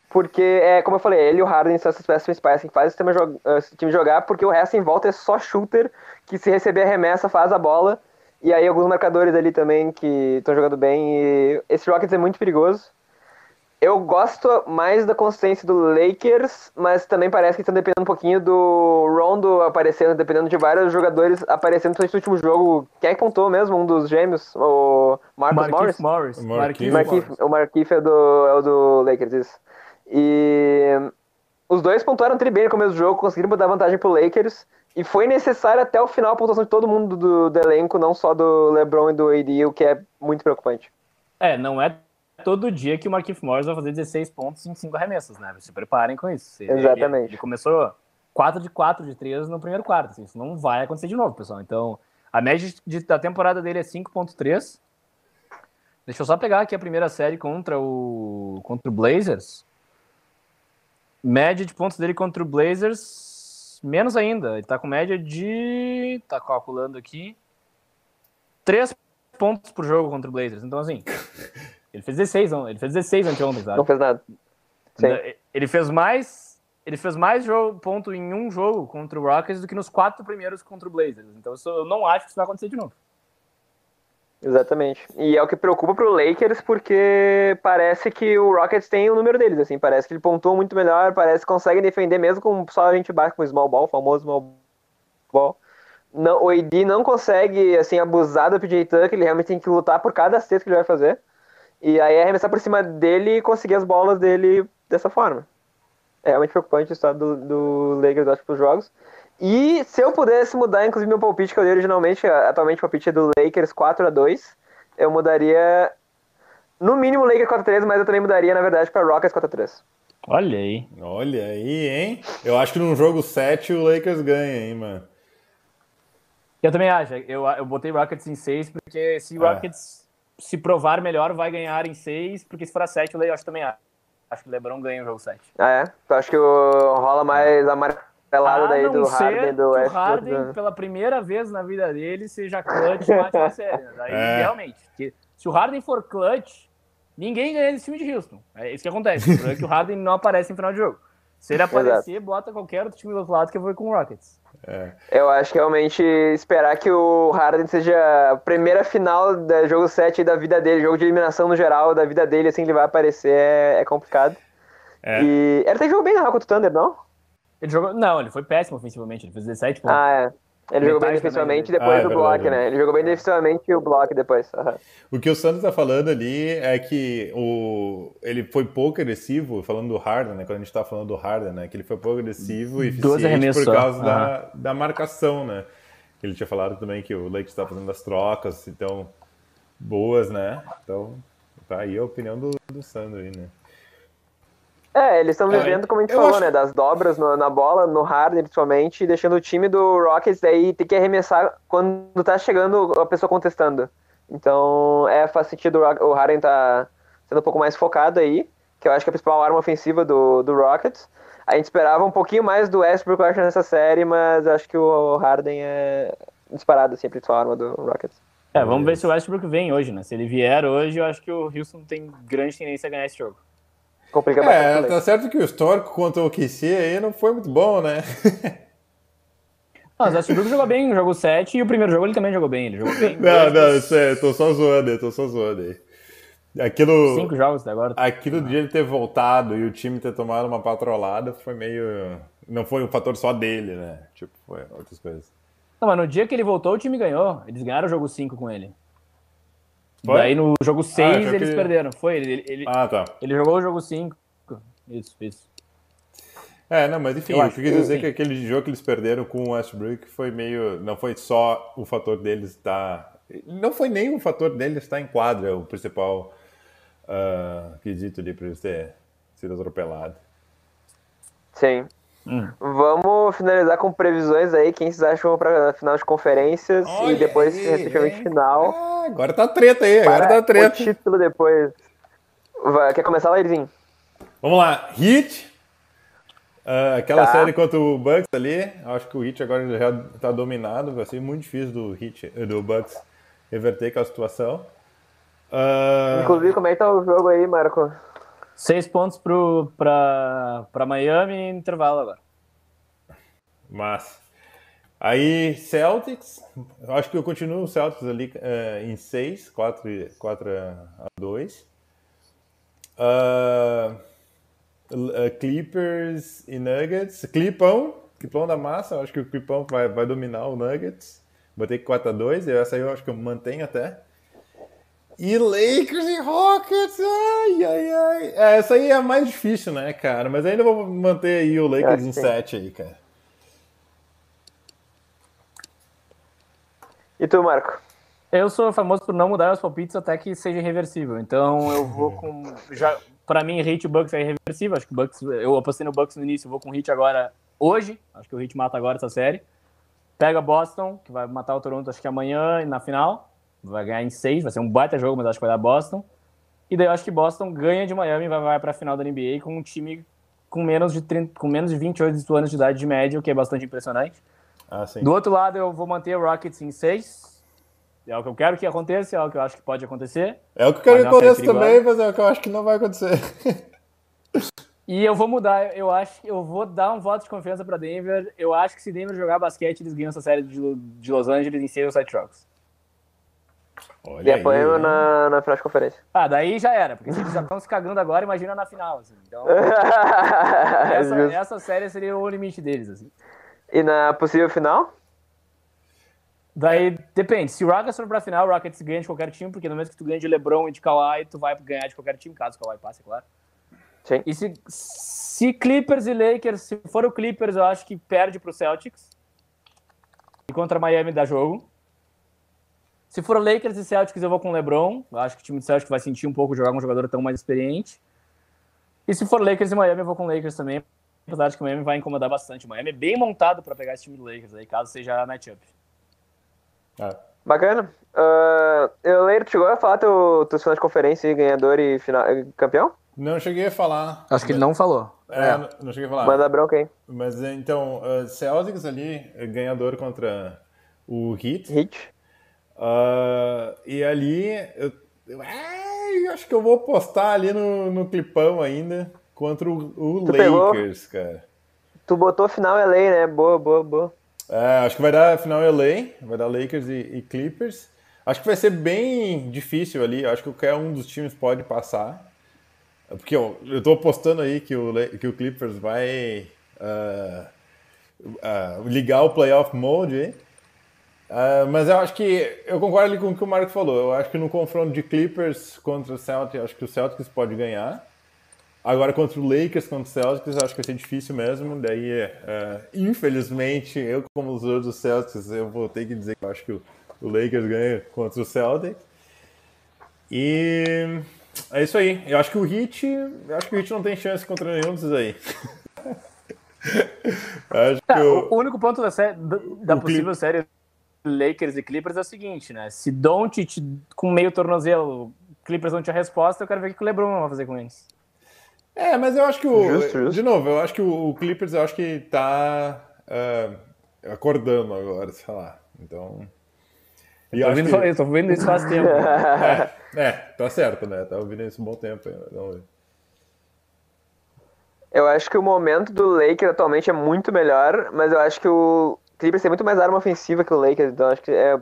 porque, é, como eu falei, ele e o Harden são essas peças principais que fazem o uh, esse time jogar, porque o resto em volta é só shooter, que se receber arremessa, faz a bola, e aí alguns marcadores ali também que estão jogando bem, e esse Rockets é muito perigoso. Eu gosto mais da consistência do Lakers, mas também parece que estão dependendo um pouquinho do Rondo aparecendo, dependendo de vários jogadores aparecendo, no último jogo. Quem é que pontou mesmo? Um dos gêmeos? O Marcus Morris? Morris. O Marquinhos é do, é o do Lakers, isso. E os dois pontuaram tri bem no começo do jogo, conseguiram botar vantagem pro Lakers. E foi necessário até o final a pontuação de todo mundo do, do elenco, não só do LeBron e do AD, o que é muito preocupante. É, não é todo dia que o Marquinhos Morris vai fazer 16 pontos em 5 arremessos, né? Se preparem com isso. Ele, Exatamente. Ele, ele, começou 4 de 4 de 3 no primeiro quarto. Assim, isso não vai acontecer de novo, pessoal. Então, a média de, da temporada dele é 5.3. Deixa eu só pegar aqui a primeira série contra o, contra o Blazers. Média de pontos dele contra o Blazers, menos ainda. Ele tá com média de. Tá calculando aqui. 3 pontos por jogo contra o Blazers. Então, assim. *laughs* Ele fez 16, não. Ele fez 16 anteontem, sabe? Não fez nada. Sim. Ele fez mais. Ele fez mais jogo, ponto em um jogo contra o Rockets do que nos quatro primeiros contra o Blazers. Então eu não acho que isso vai acontecer de novo. Exatamente. E é o que preocupa pro Lakers, porque parece que o Rockets tem o número deles, assim, parece que ele pontua muito melhor, parece que consegue defender mesmo com só a gente baixo com o small ball, o famoso small ball. Não, o AD não consegue, assim, abusar do PJ Tucker, ele realmente tem que lutar por cada cesta que ele vai fazer. E aí é arremessar por cima dele e conseguir as bolas dele dessa forma. É realmente preocupante o estado do, do Lakers, acho, pros jogos. E se eu pudesse mudar, inclusive, meu palpite, que eu dei originalmente, atualmente o palpite é do Lakers 4 a 2 eu mudaria, no mínimo, Lakers 4 a 3 mas eu também mudaria, na verdade, para Rockets 4 a 3 Olha aí. Olha aí, hein? Eu acho que num jogo 7 o Lakers ganha, hein, mano? Eu também acho. Eu, eu botei Rockets em 6, porque se o é. Rockets se provar melhor, vai ganhar em 6, porque se for a 7, eu acho também acho. Acho que o LeBron ganha o jogo 7. Ah, é? Tu acha que o, rola mais a marca pelada ah, daí do Harden do Westbrook. O Harden, pela primeira vez na vida dele, seja clutch e mate uma série. Daí, é. realmente, se o Harden for clutch, ninguém ganha nesse time de Houston. É isso que acontece. O é que o Harden não aparece em final de jogo. Se ele *laughs* aparecer, Exato. bota qualquer outro time do outro lado que eu vou com o Rockets. É. Eu acho que realmente esperar que o Harden seja a primeira final do jogo 7 da vida dele, jogo de eliminação no geral da vida dele, assim, ele vai aparecer, é, é complicado. É. E ele até jogou bem na contra o Thunder, não? Ele jogou. Não, ele foi péssimo ofensivamente. Ele fez 17 pontos. Ah, é. Ele jogou bem defensivamente depois ah, é do verdade, bloco, né? Ele jogou bem defensivamente e o bloco depois. Uhum. O que o Santos tá falando ali é que o... ele foi pouco agressivo, falando do Harden, né? Quando a gente tá falando do Harden, né? Que ele foi pouco agressivo e eficiente por causa uhum. da, da marcação, né? Ele tinha falado também que o Lakers tá fazendo as trocas, então, boas, né? Então, tá aí a opinião do, do Sandro aí, né? É, eles estão vivendo, como a gente falou, acho... né? Das dobras no, na bola, no Harden principalmente, deixando o time do Rockets daí ter que arremessar quando tá chegando a pessoa contestando. Então, é, faz sentido o Harden tá sendo um pouco mais focado aí, que eu acho que é a principal arma ofensiva do, do Rockets. A gente esperava um pouquinho mais do Westbrook, eu acho, nessa série, mas acho que o Harden é disparado, assim, a principal arma do Rockets. É, vamos ver se o Westbrook vem hoje, né? Se ele vier hoje, eu acho que o Houston tem grande tendência a ganhar esse jogo. Complica é, tá certo que o histórico contra o QC aí não foi muito bom, né? *laughs* Não, o Westbrook jogou bem no jogo 7 e o primeiro jogo ele também jogou bem. Ele jogou bem. *laughs* Não, não, isso é, tô só zoando aí, tô só zoando aí. Aquilo, Cinco jogos até agora. Aquilo de ele ter voltado e o time ter tomado uma patrolada foi meio. Não foi um fator só dele, né? Tipo, foi outras coisas. Não, mas no dia que ele voltou, o time ganhou. Eles ganharam o jogo 5 com ele. Foi? Daí no jogo 6 ah, eles que... perderam. Foi, ele, ele, ah, tá. ele jogou o jogo 5. Isso, isso. É, não, mas enfim, eu, eu quis dizer sim. que aquele jogo que eles perderam com o Westbrook foi meio. Não foi só o fator deles estar. Não foi nem o fator deles estar em quadra, o principal uh, quesito ali para eles ter sido atropelado. Sim. Hum. Vamos finalizar com previsões aí. Quem vocês acham para final de conferências Olha e depois recentemente final. Ah, agora tá treta aí, agora tá treta. O título depois. Vai, quer começar, Lairzinho? Vamos lá, Hit. Uh, aquela tá. série contra o Bucks ali, acho que o Hit agora já tá dominado, vai ser muito difícil do Hit, do Bucks reverter aquela situação. Uh... Inclusive, como é que tá o jogo aí, Marco? Seis pontos pra Miami intervalo agora. Mas. Aí, Celtics. Acho que eu continuo o Celtics ali uh, em 6, 4, 4 a 2. Uh, uh, Clippers e Nuggets. Clipão. Clipão da massa. Acho que o Clipão vai, vai dominar o Nuggets. Botei 4 a 2 Essa aí eu acho que eu mantenho até. E Lakers e Rockets, ai, ai, ai. É, essa aí é a mais difícil, né, cara? Mas ainda vou manter aí o Lakers em 7 aí, cara. E tu, Marco? Eu sou famoso por não mudar os palpites até que seja irreversível. Então eu vou com. Já, pra mim, Hit Bucks é irreversível. Acho que Bucks. Eu apostei no Bucks no início, vou com Hit agora hoje. Acho que o Hit mata agora essa série. Pega Boston, que vai matar o Toronto acho que amanhã e na final. Vai ganhar em seis, vai ser um baita jogo, mas acho que vai dar Boston. E daí eu acho que Boston ganha de Miami e vai, vai pra final da NBA com um time com menos de 30, com menos de 28 anos de idade de média, o que é bastante impressionante. Ah. Do outro lado, eu vou manter o Rockets em 6. É o que eu quero que aconteça, é o que eu acho que pode acontecer. É o que eu quero que aconteça também, mas é o que eu acho que não vai acontecer. *laughs* E eu vou mudar, eu acho que eu vou dar um voto de confiança para Denver. Eu acho que se Denver jogar basquete, eles ganham essa série de, de Los Angeles em 6 ou 7 jogos. Olha E aí, apanhamos na, na final de conferência. Ah, daí já era, porque se eles já estão se cagando agora, imagina na final. Assim. Então, *laughs* essa, essa série seria o limite deles. Assim. E na possível final? Daí depende. Se o Rockets for pra final, o Rockets ganha de qualquer time, porque no mesmo que tu ganha de LeBron e de Kawhi, tu vai ganhar de qualquer time, caso o Kawhi passe, é claro. Sim. E se, se Clippers e Lakers, se for o Clippers, eu acho que perde pro Celtics. E contra Miami dá jogo. Se for Lakers e Celtics, eu vou com o LeBron. Eu acho que o time do Celtics vai sentir um pouco jogar com um jogador tão mais experiente. E se for Lakers e Miami, eu vou com o Lakers também. Apesar de que o Miami vai incomodar bastante. O Miami é bem montado para pegar esse time do Lakers aí, caso seja a matchup. Ah, Bacana. Uh, eu lembro, chegou a falar teu, finais de conferência e ganhador e final, campeão? não cheguei a falar. Acho que ele não falou. É, não- não cheguei a falar. Manda bronca aí. Mas então, uh, Celtics ali, eh, ganhador contra o Heat. Hit. Uh, e ali, eu, eu, é, eu acho que eu vou postar ali no, no clipão ainda contra o, o Tu pegou? Lakers, cara. Tu botou final LA, né? Boa, boa, boa. É, acho que vai dar final LA, vai dar Lakers e, e Clippers. Acho que vai ser bem difícil ali. Acho que qualquer um dos times pode passar. Porque ó, eu tô apostando aí que o, que o Clippers vai ah, ah, ligar o playoff mode aí. Ah, mas eu acho que eu concordo ali com o que o Marco falou. Eu acho que no confronto de Clippers contra o Celtics, acho que o Celtics pode ganhar. Agora contra o Lakers, contra o Celtics, acho que vai ser difícil mesmo. Daí, é, infelizmente, eu como usuário do Celtics, eu vou ter que dizer que eu acho que o, o Lakers ganha contra o Celtics. E é isso aí. Eu acho que o Heat, eu acho que o Heat não tem chance contra nenhum desses aí. *laughs* acho que Tá, o, o único ponto da, série, da, possível série Lakers e Clippers é o seguinte, né? Se Doncic com meio tornozelo, Clippers não tinha resposta, eu quero ver o que o LeBron vai fazer com eles. É, mas eu acho que o. Justo, justo. De novo, eu acho que o, Clippers eu acho que tá ah, acordando agora, sei lá. Então. E Tô ouvindo, que- Eu tô vendo isso faz tempo. *laughs* é, é, tá certo, né? Tá ouvindo isso um bom tempo ainda. Vamos ver. Eu acho que o momento do Lakers atualmente é muito melhor, mas eu acho que o Clippers tem muito mais arma ofensiva que o Lakers, então acho que é.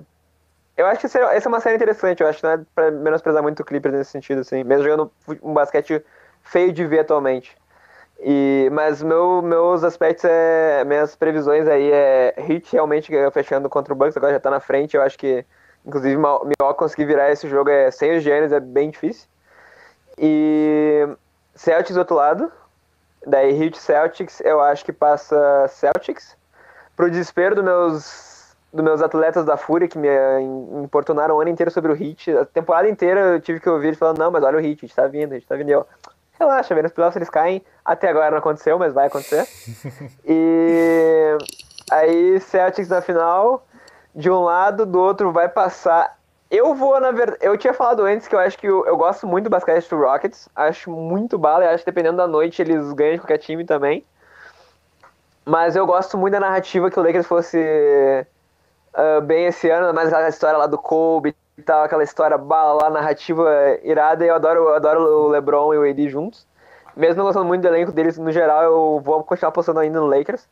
Eu acho que essa é uma série interessante, eu acho que não é pra menosprezar muito o Clippers nesse sentido, assim, mesmo jogando um basquete feio de ver atualmente. E, mas meu, meus aspectos, é, minhas previsões aí é Heat realmente fechando contra o Bucks, agora já tá na frente, eu acho que, inclusive, Milwaukee conseguir virar esse jogo é, sem os Giannis é bem difícil. E Celtics do outro lado, Daí Heat Celtics, eu acho que passa Celtics. Pro desespero dos meus, dos meus atletas da Fúria, que me em- importunaram o ano inteiro sobre o Heat. A temporada inteira eu tive que ouvir eles falando, não, mas olha o Heat, a gente tá vindo, a gente tá vindo. E eu, relaxa, vendo os playoffs eles caem. Até agora não aconteceu, mas vai acontecer. *laughs* e aí Celtics na final, de um lado, do outro vai passar. Eu vou, na verdade. Eu tinha falado antes que eu acho que eu, eu gosto muito do basquete do Rockets. Acho muito bala e acho que dependendo da noite eles ganham de qualquer time também. Mas eu gosto muito da narrativa que o Lakers fosse ah, bem esse ano, mas a história lá do Kobe e tal, aquela história bala lá, narrativa irada. E eu adoro, eu adoro o LeBron e o AD juntos. Mesmo não gostando muito do elenco deles no geral, eu vou continuar apostando ainda no Lakers.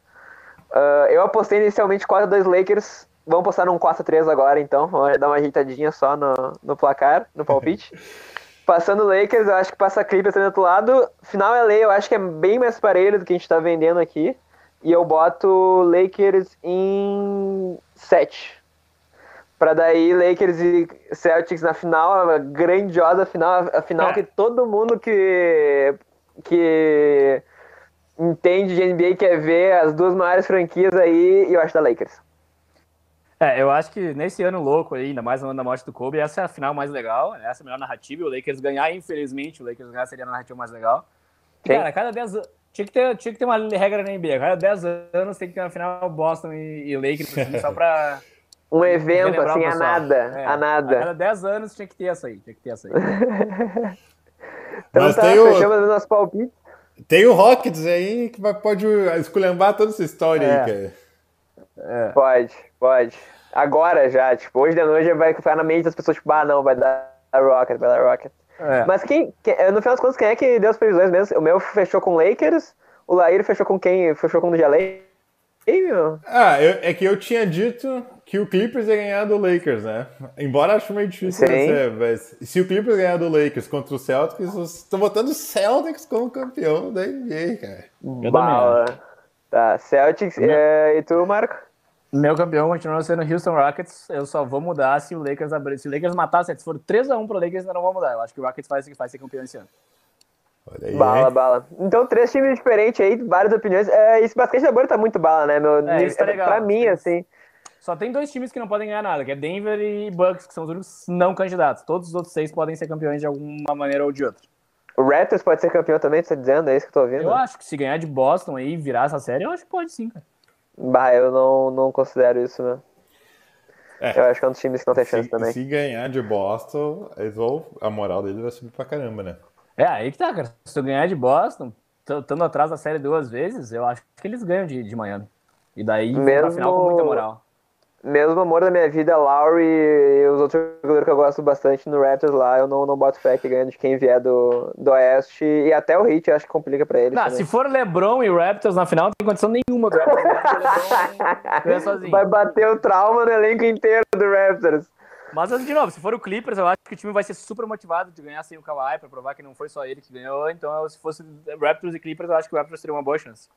Ah, eu apostei inicialmente 4x2 Lakers. Vamos postar num 4x3 agora, então. Vamos dar uma ajeitadinha só no, no placar, no palpite. *laughs* Passando Lakers, eu acho que passa Clippers do outro lado. Final LA, eu acho que é bem mais parelho do que a gente tá vendendo aqui. E eu boto Lakers em 7. Pra daí Lakers e Celtics na final, a grandiosa final, a final É. que todo mundo que, que entende de NBA quer ver as duas maiores franquias aí, e eu acho da Lakers. É, eu acho que nesse ano louco aí, ainda mais no ano da morte do Kobe, essa é a final mais legal, essa é a melhor narrativa. O Lakers ganhar, infelizmente, o Lakers ganhar seria a narrativa mais legal. Cara, cada 10 anos. Tinha que, ter, tinha que ter uma regra na NBA. Cada 10 anos tem que ter uma final Boston e, e Lakers, assim, só pra. *laughs* Um evento, assim, a nada. É, a nada. A cada 10 anos tinha que ter essa aí. Tinha que ter essa aí. *laughs* então Mas tá, tem o... fechamos nosso palpite. Tem o Rockets aí que pode esculhambar toda essa história é. aí, cara. É. Pode, pode. Agora já, tipo, hoje de noite vai ficar na mente das pessoas, tipo, ah, não, vai dar Rocket, vai dar Rocket. É. Mas quem, quem, no final das contas, quem é que deu as previsões mesmo? O meu fechou com Lakers, o Lair fechou com quem? Fechou com o Jalei? Ah, eu, é que eu tinha dito que o Clippers ia ganhar do Lakers, né? Embora acho meio difícil dizer, mas se o Clippers ganhar do Lakers contra o Celtics, eu estou botando o Celtics como campeão da NBA, cara. Bala. Tá, Celtics. É, e tu, Marco? Meu campeão continua sendo Houston Rockets. Eu só vou mudar se o Lakers abrir. Se o Lakers matar, se for 3x1 pro Lakers, ainda não vou mudar. Eu acho que o Rockets vai, vai ser campeão esse ano. Olha aí. Bala, bala. Então, três times diferentes aí, várias opiniões. É, esse basquete da bolha tá muito bala, né, meu? É, isso tá legal. Pra mim, assim. Só tem dois times que não podem ganhar nada, que é Denver e Bucks, que são os únicos não candidatos. Todos os outros seis podem ser campeões de alguma maneira ou de outra. O Raptors pode ser campeão também, você tá dizendo? É isso que eu tô ouvindo? Eu acho que se ganhar de Boston aí e virar essa série, eu acho que pode sim, cara. Bah, eu não, não considero isso, né? É, eu acho que é um dos times que não tem chance se, também. Se ganhar de Boston, eles vão, a moral dele vai subir pra caramba, né? É, aí que tá, cara. Se tu ganhar de Boston, estando atrás da série duas vezes, eu acho que eles ganham de, de Miami. E daí Mesmo... pra final com muita moral mesmo amor da minha vida, Lowry e os outros jogadores que eu gosto bastante no Raptors lá, eu não, não boto fé que ganha de quem vier do, do Oeste. E até o Heat acho que complica pra eles. Não, se for LeBron e Raptors na final, não tem condição nenhuma do Raptors. *laughs* vai bater o trauma no elenco inteiro do Raptors. Mas, de novo, se for o Clippers, eu acho que o time vai ser super motivado de ganhar sem o Kawhi, pra provar que não foi só ele que ganhou. Então, se fosse Raptors e Clippers, eu acho que o Raptors teria uma boa chance.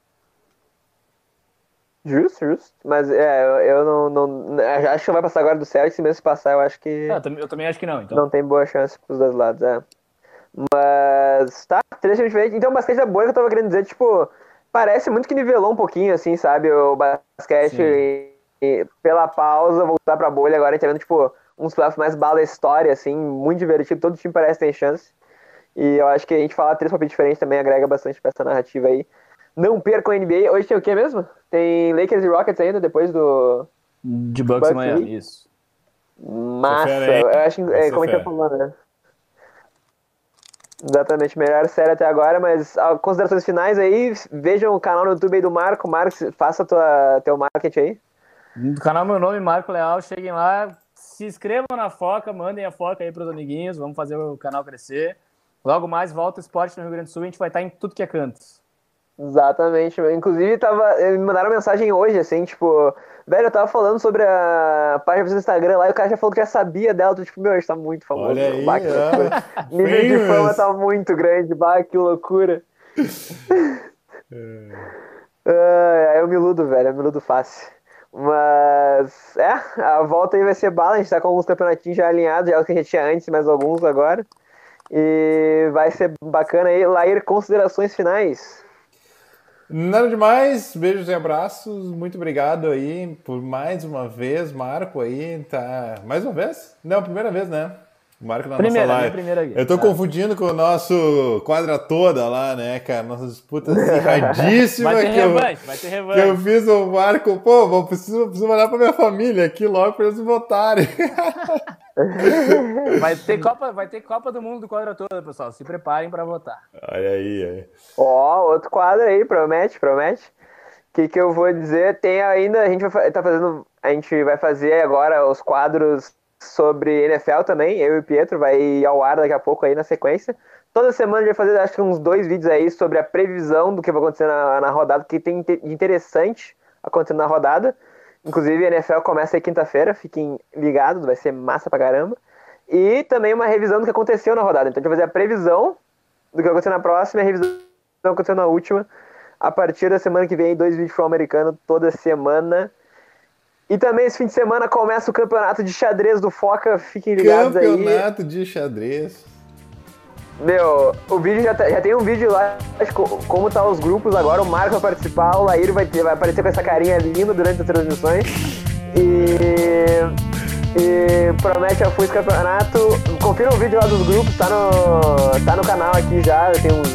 Justo, justo. Mas é, eu, não, não. Acho que vai passar agora do Celtics, mesmo se passar, eu acho que. Ah, eu também acho que não, então. Não tem boa chance pros dois lados, é. Mas. Tá, três times diferentes. Então, o basquete da bolha que eu tava querendo dizer, tipo, parece muito que nivelou um pouquinho, assim, sabe? O basquete e, e, pela pausa, voltar pra bolha agora, a gente tá vendo, tipo, uns playoffs mais bala história, assim, muito divertido. Todo time parece ter chance. E eu acho que a gente falar três papéis diferentes também agrega bastante pra essa narrativa aí. Não percam a NBA. Hoje tem o que mesmo? Tem Lakers e Rockets ainda, depois do. De Bucks, e Miami, isso. Massa. Eu acho que. É, como é que tá falando, né? Exatamente, melhor série até agora, mas considerações finais aí, vejam o canal no YouTube aí do Marco. Marco, faça tua, teu marketing aí. Do canal meu nome, Marco Leal, cheguem lá, se inscrevam na Foca, mandem a Foca aí pros amiguinhos, vamos fazer o canal crescer. Logo mais, volta o esporte no Rio Grande do Sul, a gente vai estar em tudo que é canto. Exatamente. Inclusive, tava, me mandaram mensagem hoje, assim, tipo, velho, eu tava falando sobre a página do Instagram lá e o cara já falou que já sabia dela. Tô, tipo, meu, hoje tá muito famoso. Olha aí, bah, é. *laughs* nível de fama tá muito grande, bah, que loucura. é, *laughs* eu me iludo, velho, eu me iludo fácil. Mas, é, a volta aí vai ser bala, a gente tá com alguns campeonatinhos já alinhados, já o que a gente tinha antes, mais alguns agora. E vai ser bacana aí. Lair, considerações finais? Nada demais, beijos e abraços, muito obrigado aí por mais uma vez, Marco aí, tá... Mais uma vez? Não, primeira vez, né? Marco na primeira, nossa live. Primeira aqui. Eu tô tá. confundindo com o nosso quadra toda lá, né, cara? Nossa disputa acirradíssima. *laughs* vai ter revanche, eu, vai ter revanche. Eu fiz o Marco, pô, vou, preciso, preciso mandar pra minha família aqui logo pra eles votarem. *laughs* vai, ter *laughs* Copa, vai ter Copa do Mundo do quadra toda, pessoal. Se preparem pra votar. Olha aí, aí. Ó, oh, outro quadro aí, promete, promete. O que, que eu vou dizer? Tem ainda, a gente vai tá fazendo, a gente vai fazer agora os quadros sobre NFL também. Eu e o Pietro vai ao ar daqui a pouco aí na sequência. Toda semana a gente vai fazer acho que uns dois vídeos aí sobre a previsão do que vai acontecer na, na rodada, que tem interessante acontecendo na rodada. Inclusive a NFL começa aí quinta-feira, fiquem ligados, vai ser massa pra caramba. E também uma revisão do que aconteceu na rodada. Então a gente vai fazer a previsão do que vai acontecer na próxima e a revisão do que aconteceu na última. A partir da semana que vem, dois vídeos de futebol americano toda semana. E também esse fim de semana começa o campeonato de xadrez do Foca, fiquem ligados campeonato aí. Campeonato de xadrez. Meu, o vídeo já, tá, já tem um vídeo lá de como tá os grupos agora. O Marco vai participar, o Laír vai, vai aparecer com essa carinha linda durante as transmissões. E. E promete a FUS campeonato. Confira o vídeo lá dos grupos, tá no, tá no canal aqui já. Tem uns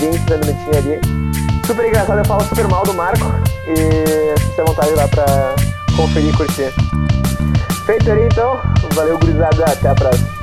20, 30 minutinhos ali. Super engraçado, eu falo super mal do Marco. E se vontade lá pra, conferir e curtir. Feito ali então, valeu gurizada, até a próxima.